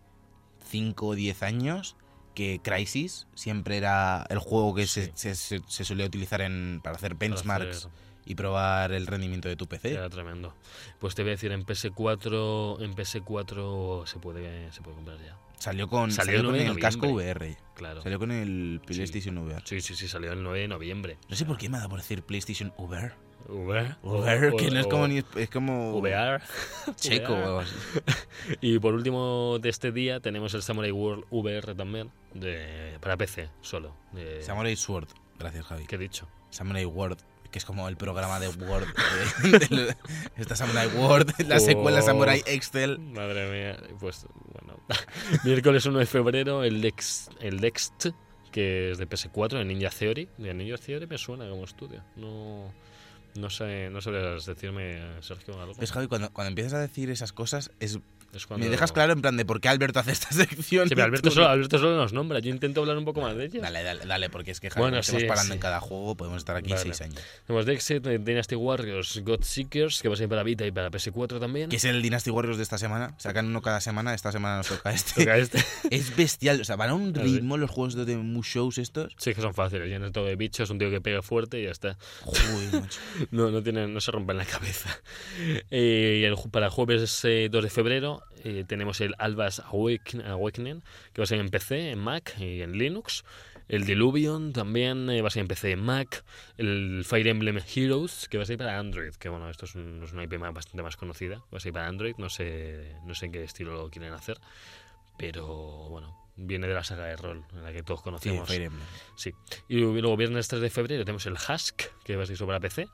5 o 10 años que Crisis siempre era el juego que se, se, se- se solía utilizar en, para hacer para benchmarks hacer- y probar el rendimiento de tu PC. Era tremendo. Pues te voy a decir, en PS4, en PS4 se puede, se puede comprar ya. Salió con, Salió con 9 de el casco. VR. Claro. Salió con el PlayStation VR. Sí, sí, sí, salió el 9 de noviembre. No sé por qué me ha dado por decir PlayStation VR. VR. VR, o- que no es como ni, es como VR. checo VR. Y por último de este día tenemos el Samurai World VR también, de, para PC solo. de- Samurai Sword. Gracias, Javi. ¿Qué he dicho? Samurai Word, que es como el programa de Word. de- de- está Samurai Word, la secuela Oh. Samurai Excel. Madre mía, pues bueno. Miércoles 1 de febrero, el Dex, el Dext, que es de PS4, el Ninja Theory. De Ninja Theory me suena como estudio. No, no sé, no sabrías decirme, Sergio, algo. ¿Ves, Javi? Cuando, cuando empiezas a decir esas cosas, es, Es cuando- me dejas claro en plan de por qué Alberto hace esta sección. Sí, pero y Alberto solo. Alberto solo nos nombra. Yo intento hablar un poco más de ellos. Dale, dale, dale, porque es que Bueno, estamos sí, parando sí. en cada juego, podemos estar aquí Vale. seis años. Tenemos Dexit, Dynasty Warriors, God Seekers, que va a ser para Vita y para PS4 también. Que es el Dynasty Warriors de esta semana. Sacan uno cada semana, esta semana nos toca este. Toca este. es bestial, o sea, van a un ritmo los juegos de Mus Shows estos. Sí, que son fáciles. Llenas todo de bichos, un tío que pega fuerte y ya está. Macho. No, no, tienen, no se rompen la cabeza. Eh, y el para jueves eh, 2 de febrero eh, tenemos el Albas Awaken- Awakening, que va a ser en PC, en Mac y en Linux. El Diluvion también eh, va a ser en PC, en Mac. El Fire Emblem Heroes, que va a ser para Android. Que bueno, esto es, un- es una IP más- bastante más conocida. Va a ser para Android, no sé, no sé en qué estilo lo quieren hacer. Pero bueno, viene de la saga de rol, en la que todos Sí, conocemos. Emblem. Sí. Y luego viernes 3 de febrero tenemos el Husk, que va a ser sobre PC.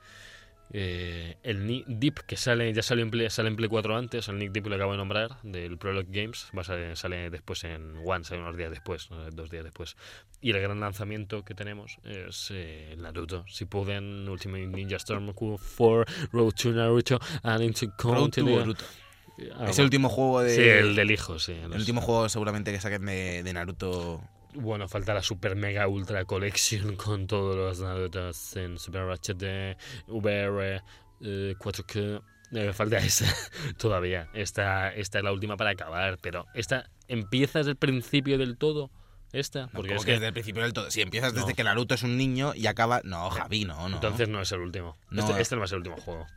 Eh, el Nick Deep, que sale ya salió en Play, sale en Play 4 antes, el Nick Deep lo acabo de nombrar, del Prologue Games, va a salir- sale después en One, sale unos días después, eh, dos días después. Y el gran lanzamiento que tenemos es eh, Naruto. Si pueden, Ultimate Ninja Storm 4, Road to Naruto, and into. Boruto. Ah, Es el último juego de. Sí, el del hijo, sí. el último juego seguramente que saquen de, de Naruto. Bueno, falta la Super Mega Ultra Collection con todos los Narutos en Super HD, VR, eh, 4K. Eh, falta esa todavía. Esta, esta es la última para acabar, pero esta empieza desde el principio del todo. Esta, porque es que desde el principio del todo. Si empiezas desde que Naruto es un niño y acaba. No, Javi, no, no. entonces no es el último. No. Este, este no va a ser el último juego.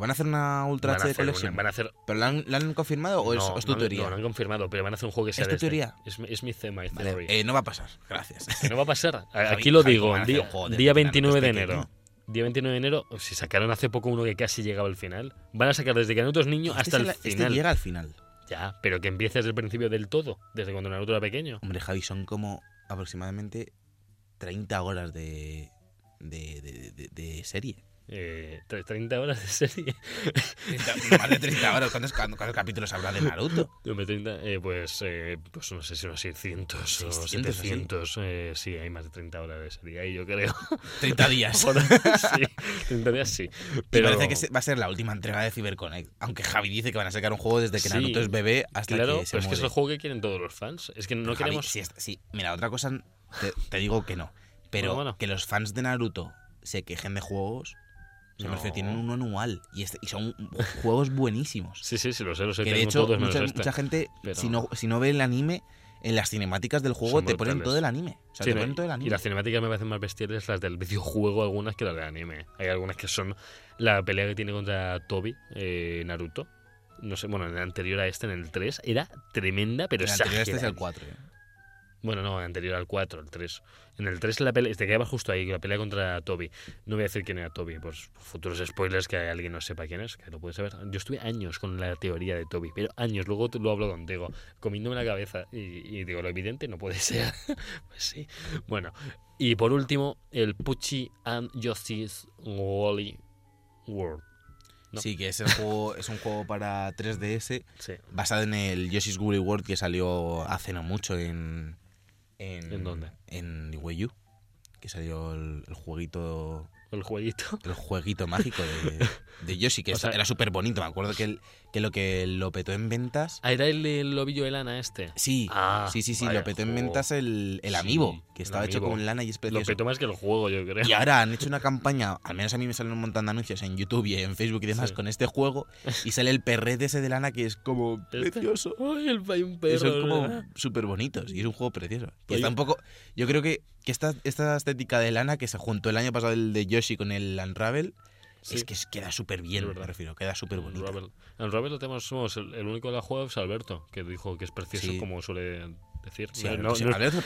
¿Que van a hacer una Ultra Van HD hacer una- Collection? van a hacer ¿Pero la han, la han confirmado o es, no, o es tu teoría? No, no han confirmado, pero van a hacer un juego que sea ¿Es tu este. teoría? Es, mi- es mi tema, Vale, eh, no va a pasar, gracias. No va a pasar. Aquí lo digo, día, un juego de día Naruto 29 de enero. Día 29 de enero, si sacaron hace poco uno que casi llegaba al final, van a sacar desde que Naruto es niño Este hasta el este final. llega al final. Ya, pero que empiece desde el principio del todo, desde cuando Naruto era pequeño. Hombre, Javi, son como aproximadamente 30 horas de, de, de- de- de serie. Eh, tre- 30 horas de serie. 30 más de 30 horas. ¿Cuántos, cuántos capítulos habrá de Naruto? Hombre, 30, eh, pues, eh, pues no sé si unos 600 o 600 así. 700. eh, sí, hay más de 30 horas de serie ahí, yo creo. 30 días. Por- sí, 30 días sí. Y Pero parece que va a ser la última entrega de CyberConnect. Aunque Javi dice que van a sacar un juego desde que Sí. Naruto es bebé hasta Claro, que se pero es que es el juego que quieren todos los fans. Es que no Pero, Javi, queremos. sí, es- sí, mira, otra cosa te, te digo que no. Pero Bueno, bueno. que los fans de Naruto se quejen de juegos. Se me No. refiero, tienen uno anual y, este- y son juegos buenísimos. Sí, sí, sí, lo sé, lo sé. que de hecho, mucha, este. mucha gente, Pero- si, no, si no ve el anime, en las cinemáticas del juego Son te ponen todo el anime. O sea, Sí, te no, ponen todo el anime. Y las cinemáticas me parecen más bestiales las del videojuego, algunas que las del anime. Hay algunas que son la pelea que tiene contra Toby, eh, Naruto. No sé, bueno, en el anterior a este, en el 3, era tremenda, pero el anterior este es el exagerada. 4. ¿eh? Bueno, no, anterior al 4, el 3. En el 3 la pelea, te quedabas justo ahí, la pelea contra Toby. No voy a decir quién era Toby, pues futuros spoilers que alguien no sepa quién es, que lo puede saber. Yo estuve años con la teoría de Toby, pero años, luego lo hablo contigo, comiéndome la cabeza y, y digo, lo evidente no puede ser. pues sí. Bueno, y por último, el Pucci and Justice Wally World. No. Sí, que es, el juego, es un juego para 3DS Sí. basado en el Yoshi's Woolly World que salió hace no mucho en. ¿En, ¿En dónde? En Wii U. Que salió el, el jueguito. El jueguito. El jueguito mágico de, de Yoshi, que O es- sea- era súper bonito. Me acuerdo que, el- que lo que lo petó en ventas. Ah, era el, el lobillo de lana este. Sí, Ah, sí, sí, sí, vaya lo petó en ventas el, el Sí, amiibo, que estaba hecho con lana y es Lo precioso. petó más que el juego, yo creo. Y ahora han hecho una campaña, al menos a mí me salen un montón de anuncios en YouTube y en Facebook y demás Sí. con este juego, y sale el perrete ese de lana que es como Este- precioso. Ay, el hay un Y perro. son como súper bonitos y es un juego precioso. Y Oye. está un poco. Yo creo que, que esta, esta estética de lana que se juntó el año pasado el de Yoshi con el Unravel Sí. es que queda súper bien, me refiero, queda súper bonito. Unravel. Unravel lo tenemos, somos el, el único de la juega es Alberto, que dijo que es precioso, Sí. como suele decir. Sí, No- pero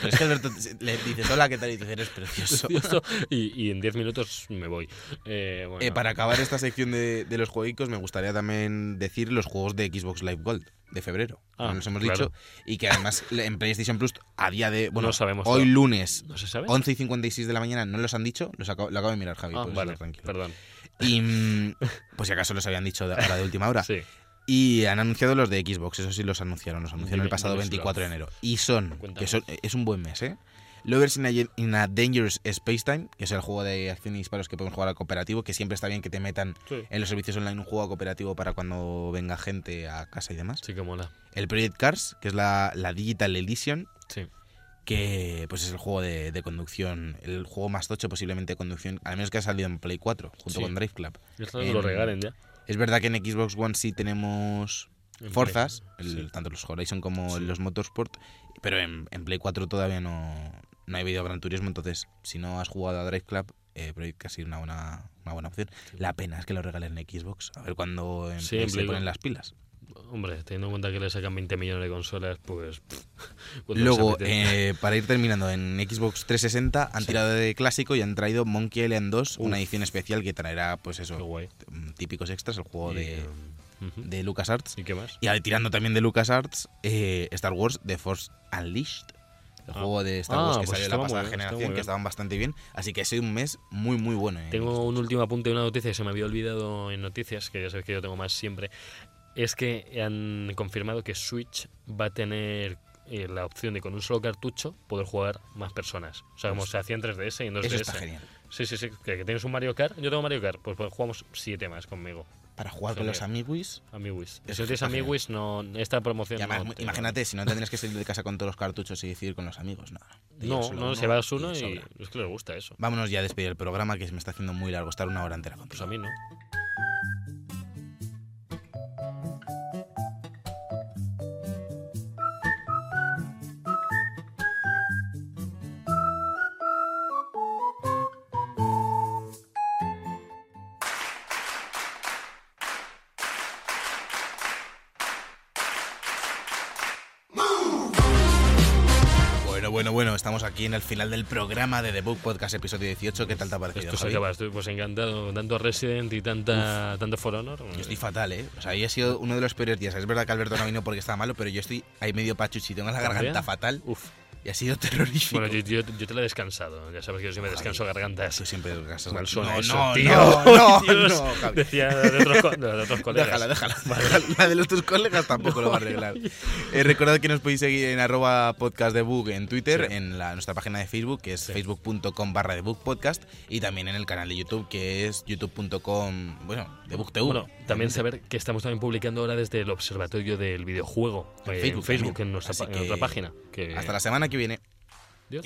es que Alberto le dices hola, ¿qué tal? Y dices, eres precioso. precioso, y, y en 10 minutos me voy. Eh, bueno, Eh, para acabar esta sección de, de los jueguicos, me gustaría también decir los juegos de Xbox Live Gold de febrero. Ah, como nos hemos claro. dicho. Y que además en PlayStation Plus, a día de. Bueno, No sabemos hoy lunes, ¿No se sabe? 11 y 56 de la mañana, no los han dicho. Los acabo, lo acabo de mirar, Javi. ah, puedes vale, tranquilo. perdón. Y. mm, Pues si acaso los habían dicho ahora de última hora. Sí, Y han anunciado los de Xbox, eso sí los anunciaron. Los anunciaron el pasado dimes 24 de enero. Y son. Que son es un buen mes, ¿eh? Lovers in a, in a Dangerous Space Time, que es el juego de acción y disparos que podemos jugar al cooperativo, que siempre está bien que te metan sí, en los servicios online un juego cooperativo para cuando venga gente a casa y demás. sí que mola. El Project Cars, que es la, la Digital Edition, Sí. que pues es el juego de, de conducción, el juego más tocho posiblemente de conducción, al menos que ha salido en Play 4, junto Sí. con Drive Club. Esto En- lo regalen ya. Es verdad que en Xbox One sí tenemos En Forzas, Play. el- Sí. tanto los Horizon como Sí. los Motorsport, pero en, en Play 4 todavía no, no ha habido Gran Turismo, entonces si no has jugado a Drive Club, eh, Project Cars es una buena, una buena opción. La pena es que lo regalen en Xbox, a ver cuándo en Play se ponen One. las pilas. Hombre, teniendo en cuenta que le sacan 20 millones de consolas, pues. Luego, eh, para ir terminando, en Xbox 360 han Sí. tirado de clásico y han traído Monkey Island 2, una edición especial que traerá, pues eso, guay. mm, típicos extras, el juego Y, de, um, ujú. de LucasArts. ¿Y qué más? Y tirando también de LucasArts, eh, Star Wars The Force Unleashed. El Ah. juego de Star Ah, Wars que pues salió la pasada bien, generación, que bien. estaban bastante bien. Así que ha sido un mes muy, muy bueno. en Tengo un último apunte de una noticia que se me había olvidado en noticias, que ya sabes que yo tengo más siempre. Es que han confirmado que Switch va a tener eh, la opción de con un solo cartucho poder jugar más personas. O sea, como se hacía en 3DS y en 2DS. Eso está genial. Sí, sí, sí. Que, que tienes un Mario Kart. Yo tengo Mario Kart. Pues, pues jugamos siete más conmigo. Para jugar con los Genial. amiguis. Amiguis. Si no tienes amiguis, no, esta promoción además, no imagínate, si no tendrías que salir de casa con todos los cartuchos y decidir con los amigos. No, No, no, uno se vas uno y, es que les gusta eso. Vámonos ya a despedir el programa que se me está haciendo muy largo, estar una hora entera Pues contigo. a mí no. Bueno, bueno, estamos aquí en el final del programa de The Book Podcast, episodio 18. ¿Qué tal te ha parecido? Esto se estoy pues encantado. Tanto Resident y tanta, tanto For Honor. Yo estoy fatal, ¿eh? O sea, hoy ha sido uno de los peores días. Es verdad que Alberto no vino porque estaba malo, pero yo estoy ahí medio pachuchi, tengo la garganta fatal Uf. Y ha sido terrorífico. Bueno, yo, yo, yo te lo he descansado. Ya sabes que yo siempre descanso gargantas. Tú siempre desgastas Mal suena no, eso, no, tío. no, no, no, Javi. Decía de otros, co- de otros colegas. Déjala, déjala. La de los tus colegas tampoco lo va a arreglar. Eh, recordad que nos podéis seguir en arroba podcast de Book en Twitter, Sí. en la, nuestra página de Facebook, que es facebook.com barra de Book Podcast, y también en el canal de YouTube, que es youtube.com, bueno, de Book TV. Bueno, también saber que estamos también publicando ahora desde el Observatorio del Videojuego En eh, Facebook en, Facebook también. en nuestra, en nuestra página. Que, Hasta la semana que viene. Dios.